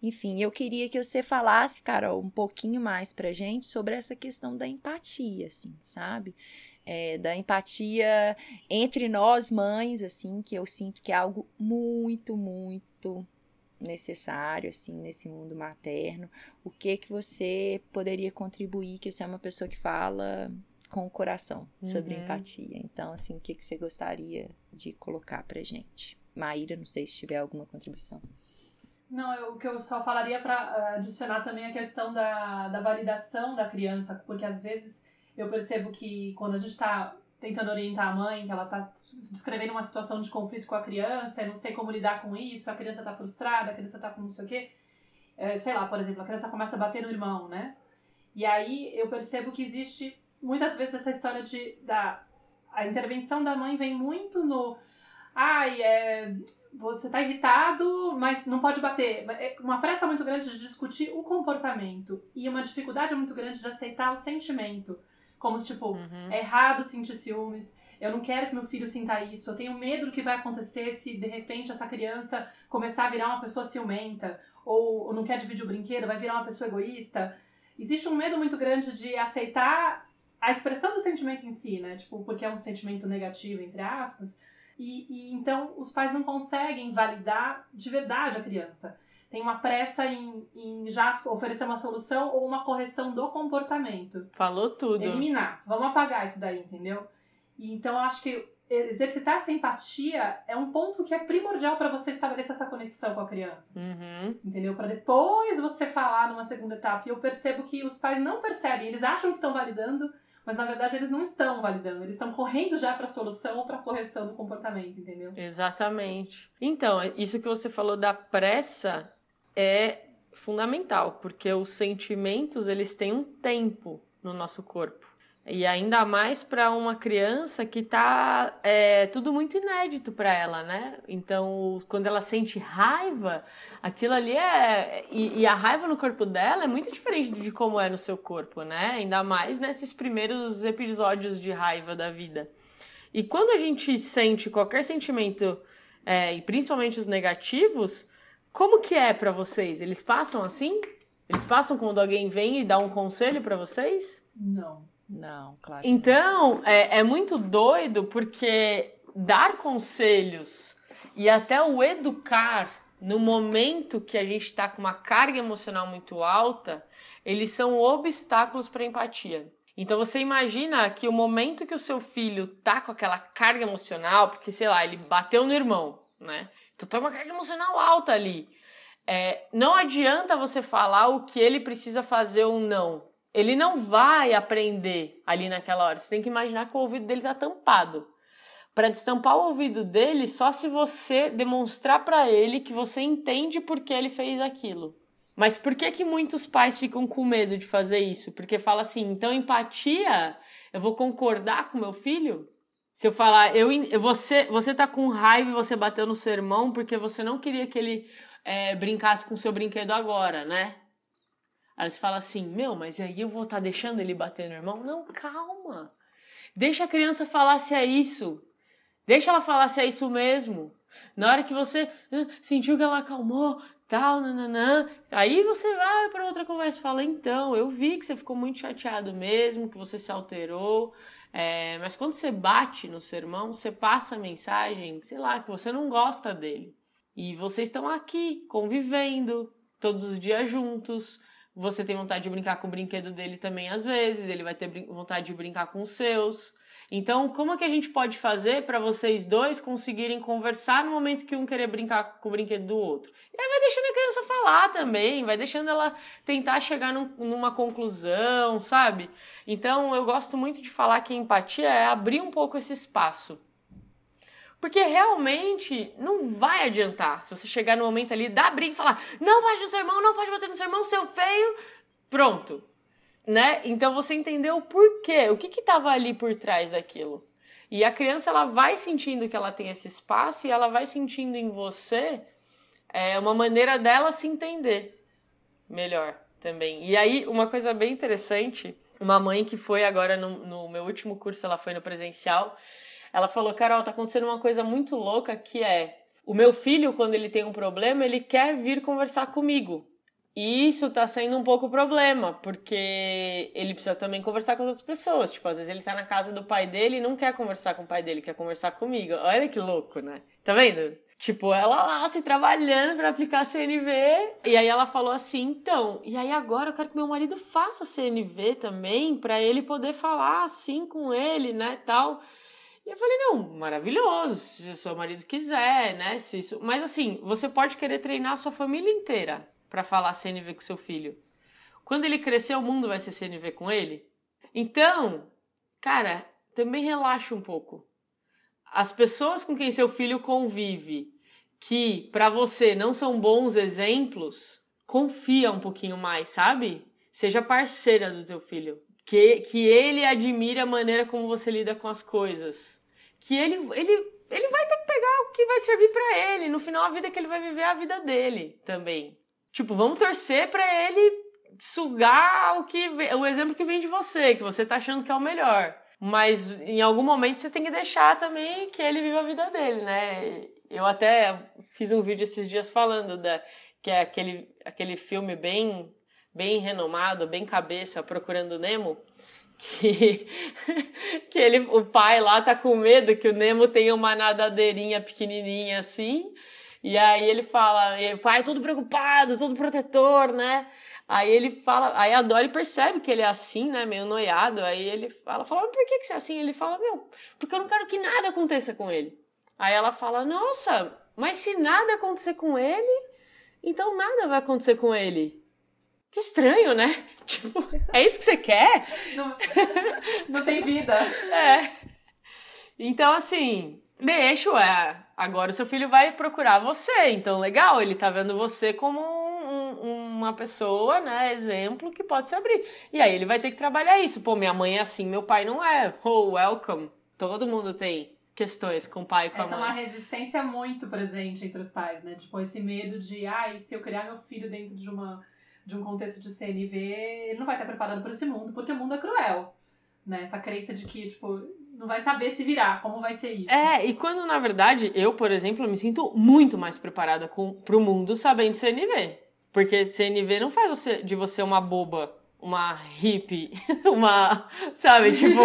Enfim, eu queria que você falasse, Carol, um pouquinho mais pra gente sobre essa questão da empatia, assim, sabe? É, da empatia entre nós mães, assim, que eu sinto que é algo muito, muito necessário, assim, nesse mundo materno. O que que você poderia contribuir, que você é uma pessoa que fala com o coração sobre
Uhum.
empatia. Então, assim, o que que você gostaria de colocar pra gente? Maíra, não sei se tiver alguma contribuição.
Não, eu- o que eu só falaria para adicionar também a questão da, da validação da criança, porque às vezes eu percebo que quando a gente está tentando orientar a mãe, que ela está descrevendo uma situação de conflito com a criança, não sei como lidar com isso, a criança está frustrada, a criança está com não sei o quê. É, sei lá, por exemplo, a criança começa a bater no irmão, né? E aí eu percebo que existe muitas vezes essa história de da a intervenção da mãe vem muito no ai, é, você tá irritado, mas não pode bater. É uma pressa muito grande de discutir o comportamento e uma dificuldade muito grande de aceitar o sentimento. Como se, tipo,
Uhum.
é errado sentir ciúmes, eu não quero que meu filho sinta isso, eu tenho medo do que vai acontecer se de repente essa criança começar a virar uma pessoa ciumenta, ou, ou não quer dividir o brinquedo, vai virar uma pessoa egoísta. Existe um medo muito grande de aceitar a expressão do sentimento em si, né? Tipo, porque é um sentimento negativo, entre aspas. E, e então os pais não conseguem validar de verdade a criança. Tem uma pressa em, em já oferecer uma solução ou uma correção do comportamento.
Falou tudo.
Eliminar. Vamos apagar isso daí, entendeu? E então eu acho que exercitar essa empatia é um ponto que é primordial para você estabelecer essa conexão com a criança,
Uhum.
entendeu? Para depois você falar numa segunda etapa. E eu percebo que os pais não percebem, eles acham que estão validando, mas na verdade eles não estão validando, eles estão correndo já para a solução ou para a correção do comportamento, entendeu?
Exatamente. Então, isso que você falou da pressa é fundamental, porque os sentimentos eles têm um tempo no nosso corpo. E ainda mais para uma criança que tá é, tudo muito inédito para ela, né? Então, quando ela sente raiva, aquilo ali é. E, e, a raiva no corpo dela é muito diferente de como é no seu corpo, né? Ainda mais nesses primeiros episódios de raiva da vida. E quando a gente sente qualquer sentimento, é, e principalmente os negativos, como que é para vocês? Eles passam assim? Eles passam quando alguém vem e dá um conselho para vocês?
Não.
Não, claro.
Então, é, é muito doido porque dar conselhos e até o educar no momento que a gente está com uma carga emocional muito alta, eles são obstáculos para empatia. Então você imagina que o momento que o seu filho tá com aquela carga emocional, porque sei lá, ele bateu no irmão, né? Então tá uma carga emocional alta ali. É, não adianta você falar o que ele precisa fazer ou não ele não vai aprender ali naquela hora. Você tem que imaginar que o ouvido dele está tampado. Para destampar o ouvido dele, só se você demonstrar para ele que você entende por que ele fez aquilo. Mas por que que muitos pais ficam com medo de fazer isso? Porque fala assim, então empatia, eu vou concordar com meu filho? Se eu falar, eu, você, você tá com raiva e você bateu no seu irmão porque você não queria que ele é, brincasse com o seu brinquedo agora, né? Aí você fala assim, meu, mas aí eu vou estar tá deixando ele bater no irmão? Não, calma. Deixa a criança falar se é isso. Deixa ela falar se é isso mesmo. Na hora que você uh, sentiu que ela acalmou, tal, nananã, aí você vai para outra conversa e fala, então, eu vi que você ficou muito chateado mesmo, que você se alterou, é, mas quando você bate no seu irmão, você passa a mensagem, sei lá, que você não gosta dele. E vocês estão aqui, convivendo, todos os dias juntos, você tem vontade de brincar com o brinquedo dele também às vezes, ele vai ter vontade de brincar com os seus. Então, como é que a gente pode fazer para vocês dois conseguirem conversar no momento que um querer brincar com o brinquedo do outro? E aí vai deixando a criança falar também, vai deixando ela tentar chegar num, numa conclusão, sabe? Então, eu gosto muito de falar que empatia é abrir um pouco esse espaço porque realmente não vai adiantar se você chegar no momento ali, dar briga e falar: não pode no seu irmão, não pode bater no seu irmão, seu feio. Pronto. Né? Então você entendeu o porquê, o que que tava ali por trás daquilo. E a criança ela vai sentindo que ela tem esse espaço e ela vai sentindo em você é, uma maneira dela se entender melhor também. E aí, uma coisa bem interessante, uma mãe que foi agora no, no meu último curso, ela foi no presencial, ela falou: Carol, tá acontecendo uma coisa muito louca que é o meu filho, quando ele tem um problema, ele quer vir conversar comigo. E isso tá sendo um pouco problema, porque ele precisa também conversar com as outras pessoas. Tipo, às vezes ele tá na casa do pai dele e não quer conversar com o pai dele, quer conversar comigo. Olha que louco, né? Tá vendo? Tipo, ela lá se trabalhando para aplicar CNV. E aí ela falou assim: então, e aí agora eu quero que meu marido faça CNV também, para ele poder falar assim com ele, né, tal. E eu falei, não, maravilhoso, se o seu marido quiser, né? Se isso... Mas assim, você pode querer treinar a sua família inteira para falar CNV com seu filho. Quando ele crescer, o mundo vai ser CNV com ele. Então, cara, também relaxa um pouco. As pessoas com quem seu filho convive, que para você não são bons exemplos, confia um pouquinho mais, sabe? Seja parceira do teu filho que, que ele admire a maneira como você lida com as coisas. Que ele, ele, ele vai ter que pegar o que vai servir para ele. No final, a vida que ele vai viver é a vida dele também. Tipo, vamos torcer para ele sugar o que o exemplo que vem de você, que você tá achando que é o melhor. Mas em algum momento você tem que deixar também que ele viva a vida dele, né? Eu até fiz um vídeo esses dias falando da que é aquele, aquele filme bem bem renomado, bem cabeça, procurando Nemo, <laughs> que, que ele, o pai lá tá com medo que o Nemo tenha uma nadadeirinha pequenininha assim, e aí ele fala, o pai todo preocupado, todo protetor, né? Aí ele fala, aí a Dory percebe que ele é assim, né, meio noiado, aí ele fala, fala, por que que você é assim? Ele fala, meu, porque eu não quero que nada aconteça com ele. Aí ela fala, nossa, mas se nada acontecer com ele, então nada vai acontecer com ele. Que estranho, né? <laughs> Tipo, é isso que você quer?
Não, não tem vida. <laughs>
É. Então, assim, deixa, ué. Agora o seu filho vai procurar você. Então, legal, ele tá vendo você como um, um, uma pessoa, né, exemplo, que pode se abrir. E aí ele vai ter que trabalhar isso. Pô, minha mãe é assim, meu pai não é. Oh, welcome. Todo mundo tem questões com o pai e com
Essa
a
é
mãe.
uma resistência muito presente entre os pais, né? Tipo, esse medo de, ah, e se eu criar meu filho dentro de uma de um contexto de CNV, ele não vai estar preparado para esse mundo, porque o mundo é cruel. Né? Essa crença de que, tipo, não vai saber se virar, como vai ser isso.
É, e quando na verdade eu, por exemplo, me sinto muito mais preparada com, pro mundo sabendo CNV. Porque CNV não faz você, de você uma boba, uma hippie, <laughs> uma. Sabe, tipo.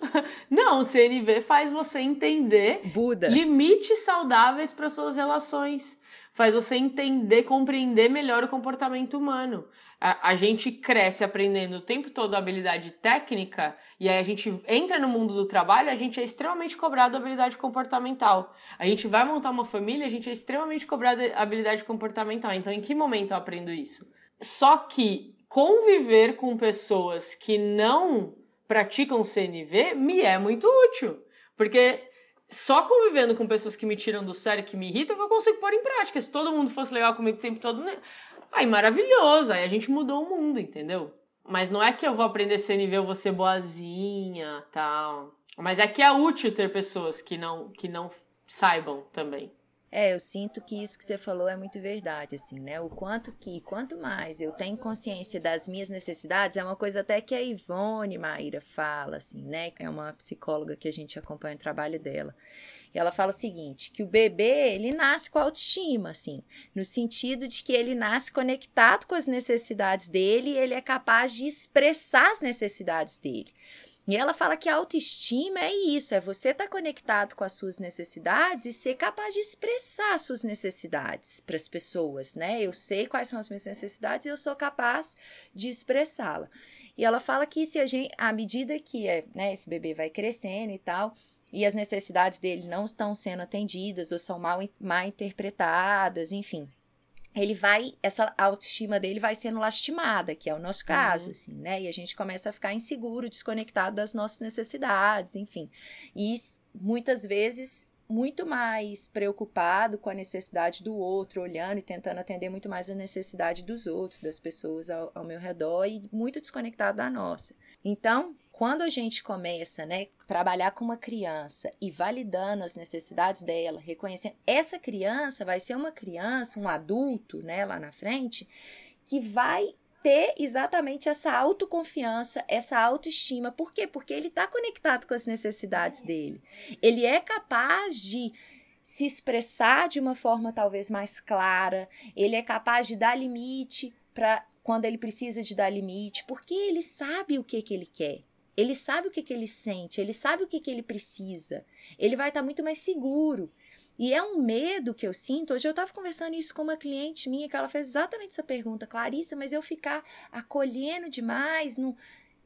<laughs> não, CNV faz você entender
Buda.
limites saudáveis para suas relações. Faz você entender, compreender melhor o comportamento humano. A, a, gente cresce aprendendo o tempo todo habilidade técnica e aí a gente entra no mundo do trabalho, a gente é extremamente cobrado habilidade comportamental. A gente vai montar uma família, a gente é extremamente cobrado habilidade comportamental. Então, em que momento eu aprendo isso? Só que conviver com pessoas que não praticam CNV me é muito útil. Porque só convivendo com pessoas que me tiram do sério, que me irritam, que eu consigo pôr em prática. Se todo mundo fosse legal comigo o tempo todo, né? aí maravilhoso, aí a gente mudou o mundo, entendeu? Mas não é que eu vou aprender CNV, eu vou ser boazinha, tal. Mas é que é útil ter pessoas que não, que não saibam também.
É, eu sinto que isso que você falou é muito verdade, assim, né? O quanto que, quanto mais eu tenho consciência das minhas necessidades, é uma coisa até que a Ivone Maíra fala, assim, né? É uma psicóloga que a gente acompanha o trabalho dela. E ela fala o seguinte, que o bebê, ele nasce com autoestima, assim, no sentido de que ele nasce conectado com as necessidades dele e ele é capaz de expressar as necessidades dele. E ela fala que a autoestima é isso, é você estar tá conectado com as suas necessidades e ser capaz de expressar as suas necessidades para as pessoas, né? Eu sei quais são as minhas necessidades e eu sou capaz de expressá-la. E ela fala que se a gente, à medida que é, né, esse bebê vai crescendo e tal, e as necessidades dele não estão sendo atendidas ou são mal, mal interpretadas, enfim, ele vai, essa autoestima dele vai sendo lastimada, que é o nosso caso, uhum. assim, né? E a gente começa a ficar inseguro, desconectado das nossas necessidades, enfim. E muitas vezes muito mais preocupado com a necessidade do outro, olhando e tentando atender muito mais a necessidade dos outros, das pessoas ao, ao meu redor e muito desconectado da nossa. Então, quando a gente começa, né, trabalhar com uma criança e validando as necessidades dela, reconhecendo essa criança vai ser uma criança, um adulto, né, lá na frente, que vai ter exatamente essa autoconfiança, essa autoestima. Por quê? Porque ele está conectado com as necessidades dele. Ele é capaz de se expressar de uma forma talvez mais clara, ele é capaz de dar limite para quando ele precisa de dar limite, porque ele sabe o que, que ele quer. Ele sabe o que, que ele sente, ele sabe o que, que ele precisa. Ele vai estar tá muito mais seguro. E é um medo que eu sinto. Hoje eu estava conversando isso com uma cliente minha que ela fez exatamente essa pergunta, Clarissa, mas eu ficar acolhendo demais, não,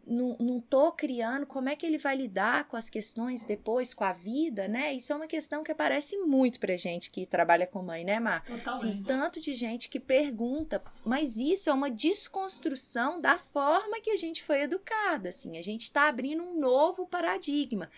não, não tô criando, como é que ele vai lidar com as questões depois, com a vida, né? Isso é uma questão que aparece muito pra gente que trabalha com mãe, né, Mar?
Totalmente.
Assim, tanto de gente que pergunta, mas isso é uma desconstrução da forma que a gente foi educada, assim. A gente está abrindo um novo paradigma.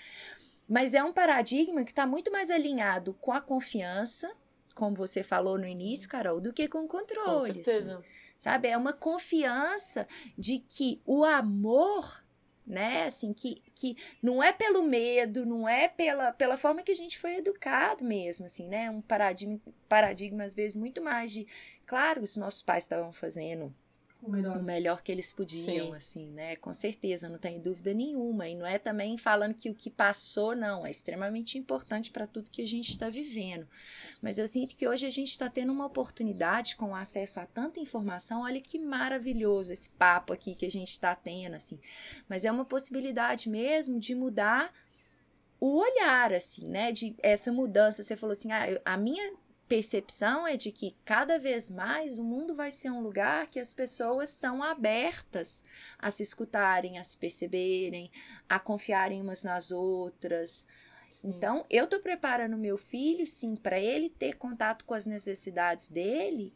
Mas é um paradigma que está muito mais alinhado com a confiança, como você falou no início, Carol, do que com o controle. Com
assim. certeza.
Assim sabe? É uma confiança de que o amor, né, assim, que, que não é pelo medo, não é pela, pela forma que a gente foi educado mesmo, assim, né? Um paradigma, paradigma às vezes muito mais de, claro, os nossos pais estavam fazendo
o melhor.
o melhor que eles podiam,
Sim.
assim, né? Com certeza, não tem dúvida nenhuma. E não é também falando que o que passou, não, é extremamente importante para tudo que a gente está vivendo. Mas eu sinto que hoje a gente está tendo uma oportunidade com acesso a tanta informação. Olha que maravilhoso esse papo aqui que a gente está tendo, assim. Mas é uma possibilidade mesmo de mudar o olhar, assim, né? De essa mudança. Você falou assim, ah, a minha percepção é de que cada vez mais o mundo vai ser um lugar que as pessoas estão abertas a se escutarem, a se perceberem, a confiarem umas nas outras. Sim. Então, eu estou preparando meu filho, sim, para ele ter contato com as necessidades dele,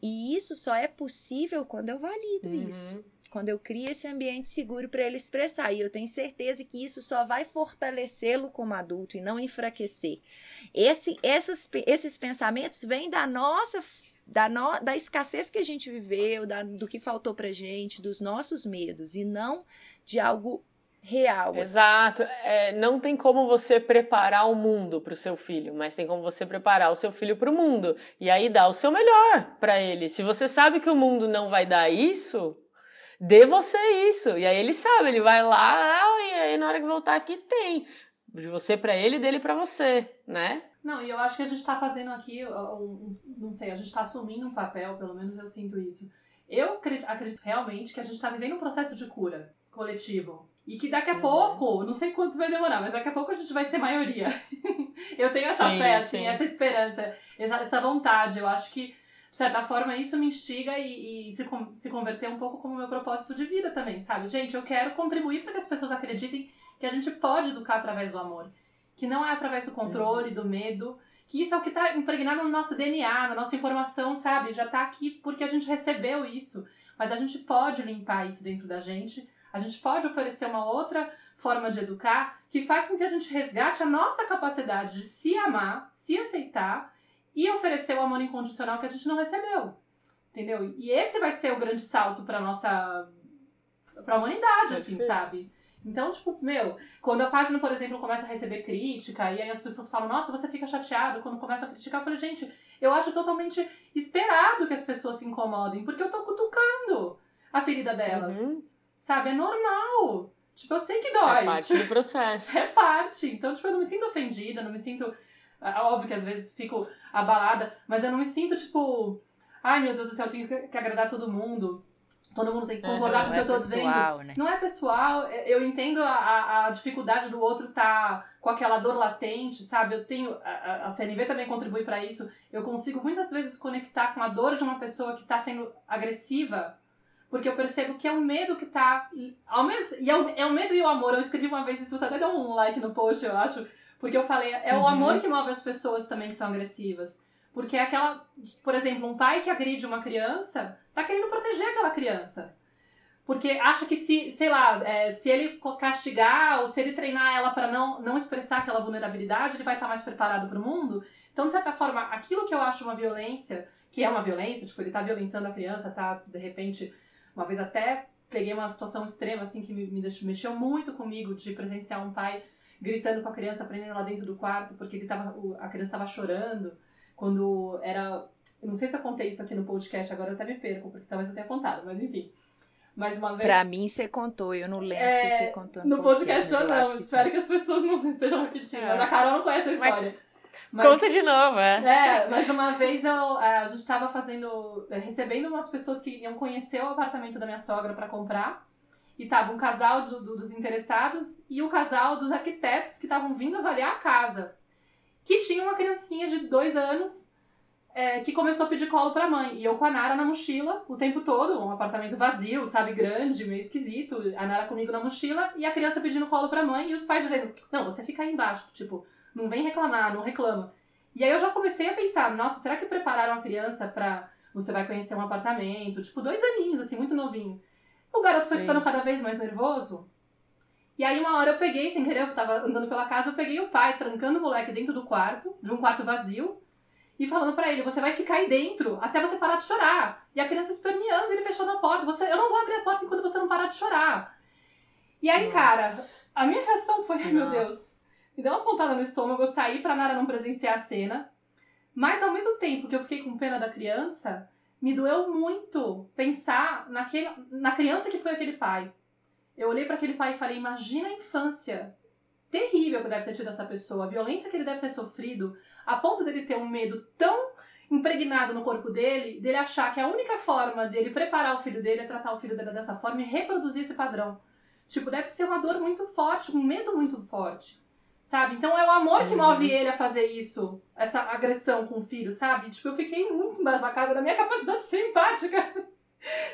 e isso só é possível quando eu valido
uhum.
isso. Quando eu crio esse ambiente seguro para ele expressar. E eu tenho certeza que isso só vai fortalecê-lo como adulto e não enfraquecer. Esse, essas, esses pensamentos vêm da nossa da, no, da escassez que a gente viveu, da, do que faltou pra gente, dos nossos medos, e não de algo real.
Assim. Exato. É, não tem como você preparar o mundo para o seu filho, mas tem como você preparar o seu filho para o mundo. E aí dá o seu melhor para ele. Se você sabe que o mundo não vai dar isso, dê você isso. E aí ele sabe, ele vai lá, ah, e aí na hora que voltar aqui tem. De você para ele e dele para você, né?
Não, e eu acho que a gente tá fazendo aqui, um, não sei, a gente tá assumindo um papel, pelo menos eu sinto isso. Eu acredito realmente que a gente tá vivendo um processo de cura coletivo. E que daqui a uhum. pouco, não sei quanto vai demorar, mas daqui a pouco a gente vai ser maioria. <laughs> eu tenho essa sim, fé, assim, sim. essa esperança, essa, essa vontade. Eu acho que de certa forma, isso me instiga e, e se, se converter um pouco como meu propósito de vida também, sabe? Gente, eu quero contribuir para que as pessoas acreditem que a gente pode educar através do amor. Que não é através do controle, do medo. Que isso é o que está impregnado no nosso DNA, na nossa informação, sabe? Já está aqui porque a gente recebeu isso. Mas a gente pode limpar isso dentro da gente. A gente pode oferecer uma outra forma de educar que faz com que a gente resgate a nossa capacidade de se amar, se aceitar e oferecer o amor incondicional que a gente não recebeu. Entendeu? E esse vai ser o grande salto para nossa para a humanidade, assim, sabe? Então, tipo, meu, quando a página, por exemplo, começa a receber crítica, e aí as pessoas falam, nossa, você fica chateado quando começa a criticar, eu falei, gente, eu acho totalmente esperado que as pessoas se incomodem, porque eu tô cutucando a ferida delas. Uhum. Sabe? É normal. Tipo, eu sei que dói.
É parte do processo.
é parte. Então, tipo, eu não me sinto ofendida, não me sinto óbvio que às vezes fico abalada, mas eu não me sinto tipo, ai meu Deus do céu, eu tenho que agradar todo mundo. Todo mundo tem que concordar uhum, com o que é eu tô pessoal, dizendo. Né? Não é pessoal, é, eu entendo a, a dificuldade do outro tá com aquela dor latente, sabe? Eu tenho. A, a CNV também contribui para isso. Eu consigo muitas vezes conectar com a dor de uma pessoa que tá sendo agressiva, porque eu percebo que é o medo que tá. Ao mesmo, e é o, é o medo e o amor. Eu escrevi uma vez, isso você até deu um like no post, eu acho porque eu falei, é uhum. o amor que move as pessoas também que são agressivas. Porque é aquela, por exemplo, um pai que agride uma criança, tá querendo proteger aquela criança. Porque acha que se, sei lá, é, se ele castigar ou se ele treinar ela para não, não expressar aquela vulnerabilidade, ele vai estar tá mais preparado para o mundo. Então, de certa forma, aquilo que eu acho uma violência, que é uma violência, tipo, ele tá violentando a criança, tá, de repente, uma vez até peguei uma situação extrema, assim, que me, me deixou, mexeu muito comigo, de presenciar um pai gritando com a criança, prendendo lá dentro do quarto, porque ele tava, a criança estava chorando. Quando era. Não sei se eu contei isso aqui no podcast, agora eu até me perco, porque talvez eu tenha contado, mas enfim. Mais uma vez.
Pra mim, você contou, eu não lembro é, se você contou.
No, no podcast, ou não. Que Espero sim. que as pessoas não <laughs> estejam repetindo. É. Mas a Carol não conhece a história.
Mas, Conta de novo, é.
É, mas uma vez eu, a gente estava fazendo. recebendo umas pessoas que iam conhecer o apartamento da minha sogra para comprar. E tava um casal do, do, dos interessados e o casal dos arquitetos que estavam vindo avaliar a casa. Que tinha uma criancinha de dois anos é, que começou a pedir colo pra mãe. E eu com a Nara na mochila o tempo todo, um apartamento vazio, sabe, grande, meio esquisito. A Nara comigo na mochila e a criança pedindo colo pra mãe e os pais dizendo: Não, você fica aí embaixo, tipo, não vem reclamar, não reclama. E aí eu já comecei a pensar: Nossa, será que prepararam a criança pra. Você vai conhecer um apartamento? Tipo, dois aninhos, assim, muito novinho. O garoto foi Sim. ficando cada vez mais nervoso. E aí, uma hora eu peguei, sem querer, eu tava andando pela casa, eu peguei o pai trancando o moleque dentro do quarto, de um quarto vazio, e falando para ele: você vai ficar aí dentro até você parar de chorar. E a criança esperneando, ele fechando a porta: você, eu não vou abrir a porta enquanto você não parar de chorar. E aí, Nossa. cara, a minha reação foi: ai meu Deus, me deu uma pontada no estômago, eu saí pra Nara não presenciar a cena. Mas ao mesmo tempo que eu fiquei com pena da criança, me doeu muito pensar naquele, na criança que foi aquele pai. Eu olhei para aquele pai e falei: imagina a infância terrível que deve ter tido essa pessoa, a violência que ele deve ter sofrido, a ponto dele ter um medo tão impregnado no corpo dele, dele achar que a única forma dele preparar o filho dele é tratar o filho dele dessa forma e reproduzir esse padrão. Tipo, deve ser uma dor muito forte, um medo muito forte. Sabe? Então é o amor que move uhum. ele a fazer isso, essa agressão com o filho, sabe? Tipo, eu fiquei muito embasbacada da minha capacidade de ser empática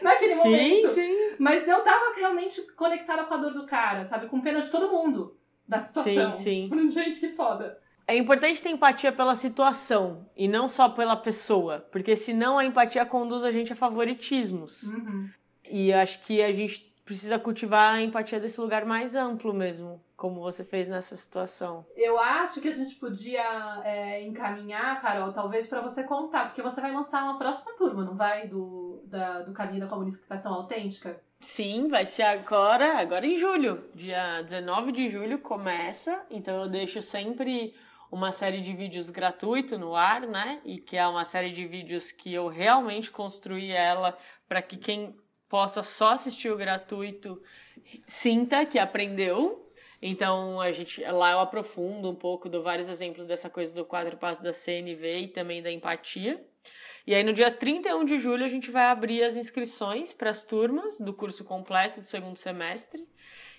naquele sim, momento. Sim. Mas eu tava realmente conectada com a dor do cara, sabe? Com pena de todo mundo da situação. Sim, sim. Gente, que foda.
É importante ter empatia pela situação e não só pela pessoa, porque senão a empatia conduz a gente a favoritismos.
Uhum.
E acho que a gente precisa cultivar a empatia desse lugar mais amplo mesmo, como você fez nessa situação.
Eu acho que a gente podia é, encaminhar, Carol, talvez para você contar, porque você vai lançar uma próxima turma, não vai? Do, da, do caminho da comunicação autêntica?
Sim, vai ser agora, agora em julho. Dia 19 de julho começa, então eu deixo sempre uma série de vídeos gratuito no ar, né? E que é uma série de vídeos que eu realmente construí ela para que quem possa só assistir o gratuito sinta que aprendeu. Então a gente lá eu aprofundo um pouco, dou vários exemplos dessa coisa do quadro passo da CNV e também da empatia. E aí no dia 31 de julho a gente vai abrir as inscrições para as turmas do curso completo do segundo semestre.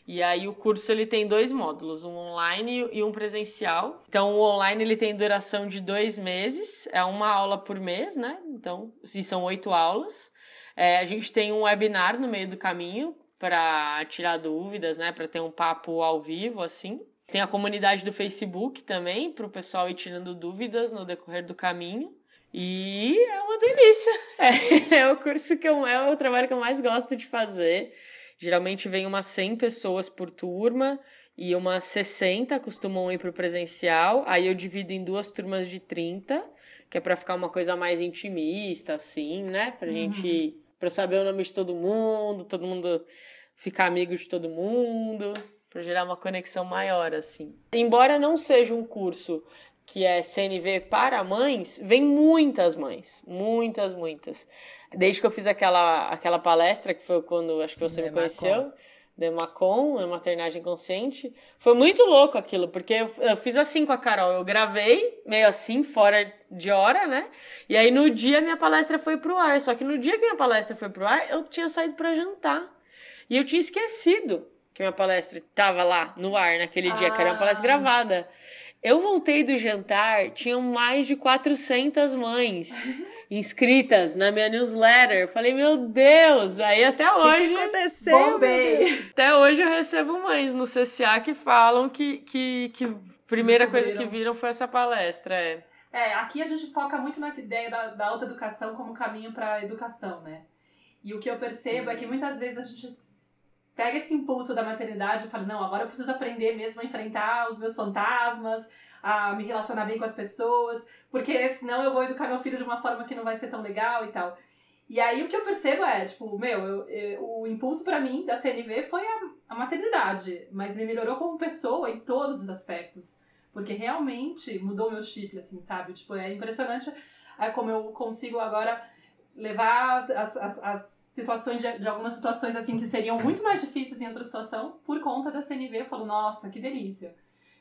E aí o curso ele tem dois módulos, um online e um presencial. Então o online ele tem duração de dois meses, é uma aula por mês, né? Então, se são oito aulas. É, a gente tem um webinar no meio do caminho para tirar dúvidas, né? Para ter um papo ao vivo, assim. Tem a comunidade do Facebook também, para o pessoal ir tirando dúvidas no decorrer do caminho. E é uma delícia. <laughs> É, é o curso que eu, é o trabalho que eu mais gosto de fazer. Geralmente vem umas 100 pessoas por turma e umas 60 costumam ir para o presencial. Aí eu divido em duas turmas de 30, que é para ficar uma coisa mais intimista, assim, né? Pra uhum. gente. Pra saber o nome de todo mundo, todo mundo ficar amigo de todo mundo, para gerar uma conexão maior, assim. Embora não seja um curso que é CNV para mães, vem muitas mães, muitas, muitas. Desde que eu fiz aquela, aquela palestra, que foi quando acho que você me conheceu, Demacon, a maternagem consciente, foi muito louco aquilo, porque eu, eu, fiz assim com a Carol, eu gravei meio assim, fora de hora, né? E aí no dia minha palestra foi pro ar, só que no dia que minha palestra foi pro ar, eu tinha saído para jantar. E eu tinha esquecido que minha palestra estava lá no ar naquele ah. dia, que era uma palestra ah. gravada. Eu voltei do jantar, tinham mais de 400 mães <laughs> inscritas na minha newsletter. Falei, meu Deus! Aí até hoje.
O que, aconteceu?
Bombei. Até hoje eu recebo mães no CCA que falam que, que, que primeira coisa que viram foi essa palestra. É.
É, aqui a gente foca muito na ideia da, da autoeducação como caminho para a educação, né? E o que eu percebo é que muitas vezes a gente pega esse impulso da maternidade e fala, não, agora eu preciso aprender mesmo a enfrentar os meus fantasmas, a me relacionar bem com as pessoas, porque senão eu vou educar meu filho de uma forma que não vai ser tão legal e tal. E aí o que eu percebo é, tipo, meu, eu, eu, o impulso para mim da CNV foi a, a maternidade, mas me melhorou como pessoa em todos os aspectos. Porque realmente mudou meu chip, assim, sabe? Tipo, é impressionante é como eu consigo agora levar as, as, as situações de, de, algumas situações assim que seriam muito mais difíceis em outra situação por conta da CNV. Eu falo, nossa, que delícia.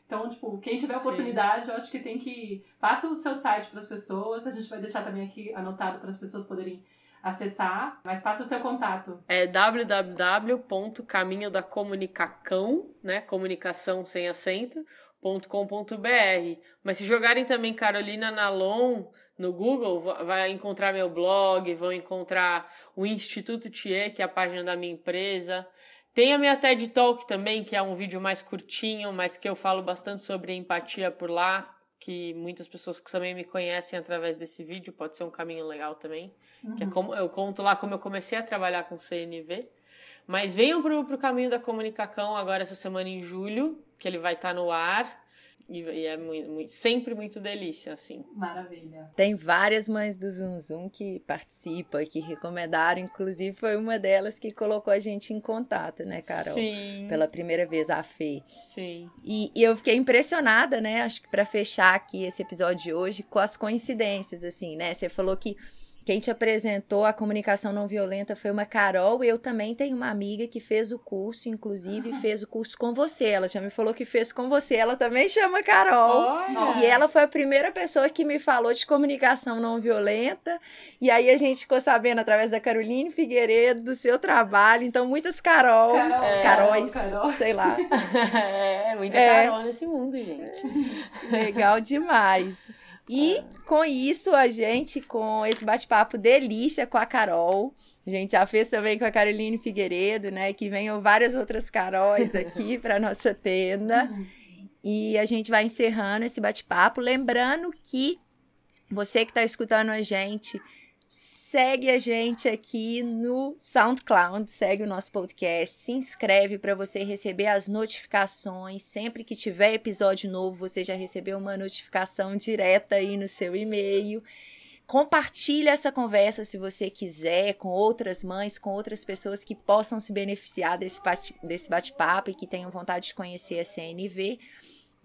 Então, tipo, quem tiver oportunidade, Sim. eu acho que tem que passa o seu site para as pessoas. A gente vai deixar também aqui anotado para as pessoas poderem acessar, mas passa o seu contato.
É www.caminhodacomunicacão, né? Comunicação sem acento, .com.br. Mas se jogarem também Carolina Nalon no Google, vai encontrar meu blog, vão encontrar o Instituto Thier, que é a página da minha empresa. Tem a minha TED Talk também, que é um vídeo mais curtinho, mas que eu falo bastante sobre empatia por lá, que muitas pessoas também me conhecem através desse vídeo, pode ser um caminho legal também. Uhum. Que é uhum. como eu conto lá como eu comecei a trabalhar com CNV. Mas venham pro, pro caminho da comunicação agora essa semana em julho, que ele vai estar tá no ar. E, e é muito, muito, sempre muito delícia, assim.
Maravilha.
Tem várias mães do Zum Zum que participam, que recomendaram, inclusive foi uma delas que colocou a gente em contato, né, Carol?
Sim.
Pela primeira vez, a Fê.
Sim.
E, e eu fiquei impressionada, né, acho que para fechar aqui esse episódio de hoje, com as coincidências, assim, né? Você falou que quem te apresentou a comunicação não violenta foi uma Carol. Eu também tenho uma amiga que fez o curso, inclusive ah. fez o curso com você. Ela já me falou que fez com você. Ela também chama Carol.
Olha.
E ela foi a primeira pessoa que me falou de comunicação não violenta. E aí a gente ficou sabendo através da Caroline Figueiredo do seu trabalho. Então, muitas Carols, Carol, Caróis, Carol. sei lá. <laughs>
é, muita é. Carol nesse mundo, gente.
Legal demais. E com isso, a gente, com esse bate-papo delícia com a Carol, a gente já fez também com a Caroline Figueiredo, né? Que venham várias outras Caróis aqui <laughs> para nossa tenda. E a gente vai encerrando esse bate-papo. Lembrando que você que está escutando a gente, segue a gente aqui no SoundCloud, segue o nosso podcast, se inscreve para você receber as notificações. Sempre que tiver episódio novo, você já recebeu uma notificação direta aí no seu e-mail. Compartilhe essa conversa se você quiser com outras mães, com outras pessoas que possam se beneficiar desse bate-papo e que tenham vontade de conhecer a CNV.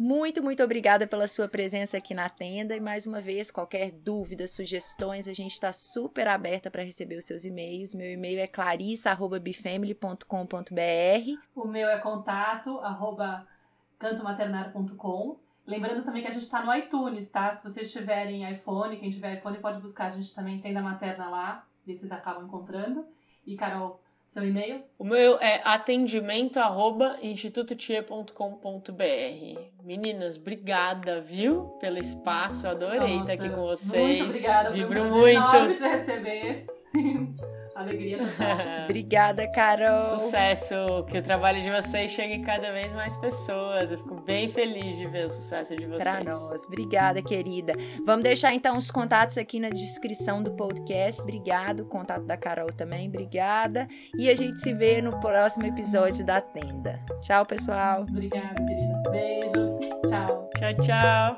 Muito, muito obrigada pela sua presença aqui na tenda e mais uma vez, qualquer dúvida, sugestões, a gente está super aberta para receber os seus e-mails. Meu e-mail é clarissa@bifamily.com.br.
O meu é contato@cantomaternar.com. Lembrando também que a gente está no iTunes, tá? Se vocês tiverem iPhone, quem tiver iPhone pode buscar, a gente também tem da materna lá, e vocês acabam encontrando. E Carol, seu e-mail?
O meu é atendimento@institutotia.com.br. Meninas, obrigada, viu, pelo espaço. Adorei Nossa, estar aqui com vocês.
Muito obrigada,
Vibro
foi
um muito.
enorme te receber. <laughs> Alegria <laughs>
Obrigada, Carol.
Sucesso, que o trabalho de vocês chegue cada vez mais pessoas. Eu fico bem feliz de ver o sucesso de vocês.
Para nós. Obrigada, querida. Vamos deixar então os contatos aqui na descrição do podcast. Obrigado. O contato da Carol também. Obrigada. E a gente se vê no próximo episódio da Tenda. Tchau, pessoal.
Obrigada, querida. Beijo. Tchau.
Tchau, tchau.